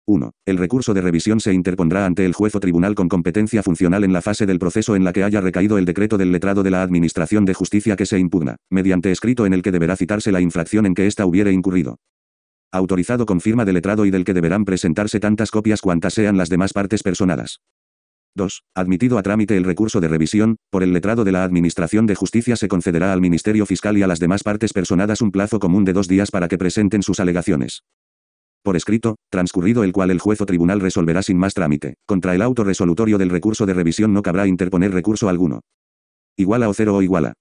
1. El recurso de revisión se interpondrá ante el juez o tribunal con competencia funcional en la fase del proceso en la que haya recaído el decreto del letrado de la Administración de Justicia que se impugna, mediante escrito en el que deberá citarse la infracción en que ésta hubiere incurrido. Autorizado con firma de letrado y del que deberán presentarse tantas copias cuantas sean las demás partes personadas. 2. Admitido a trámite el recurso de revisión, por el letrado de la Administración de Justicia se concederá al Ministerio Fiscal y a las demás partes personadas un plazo común de dos días para que presenten sus alegaciones. Por escrito, transcurrido el cual el juez o tribunal resolverá sin más trámite. Contra el auto resolutorio del recurso de revisión no cabrá interponer recurso alguno. Iguala o cero o iguala.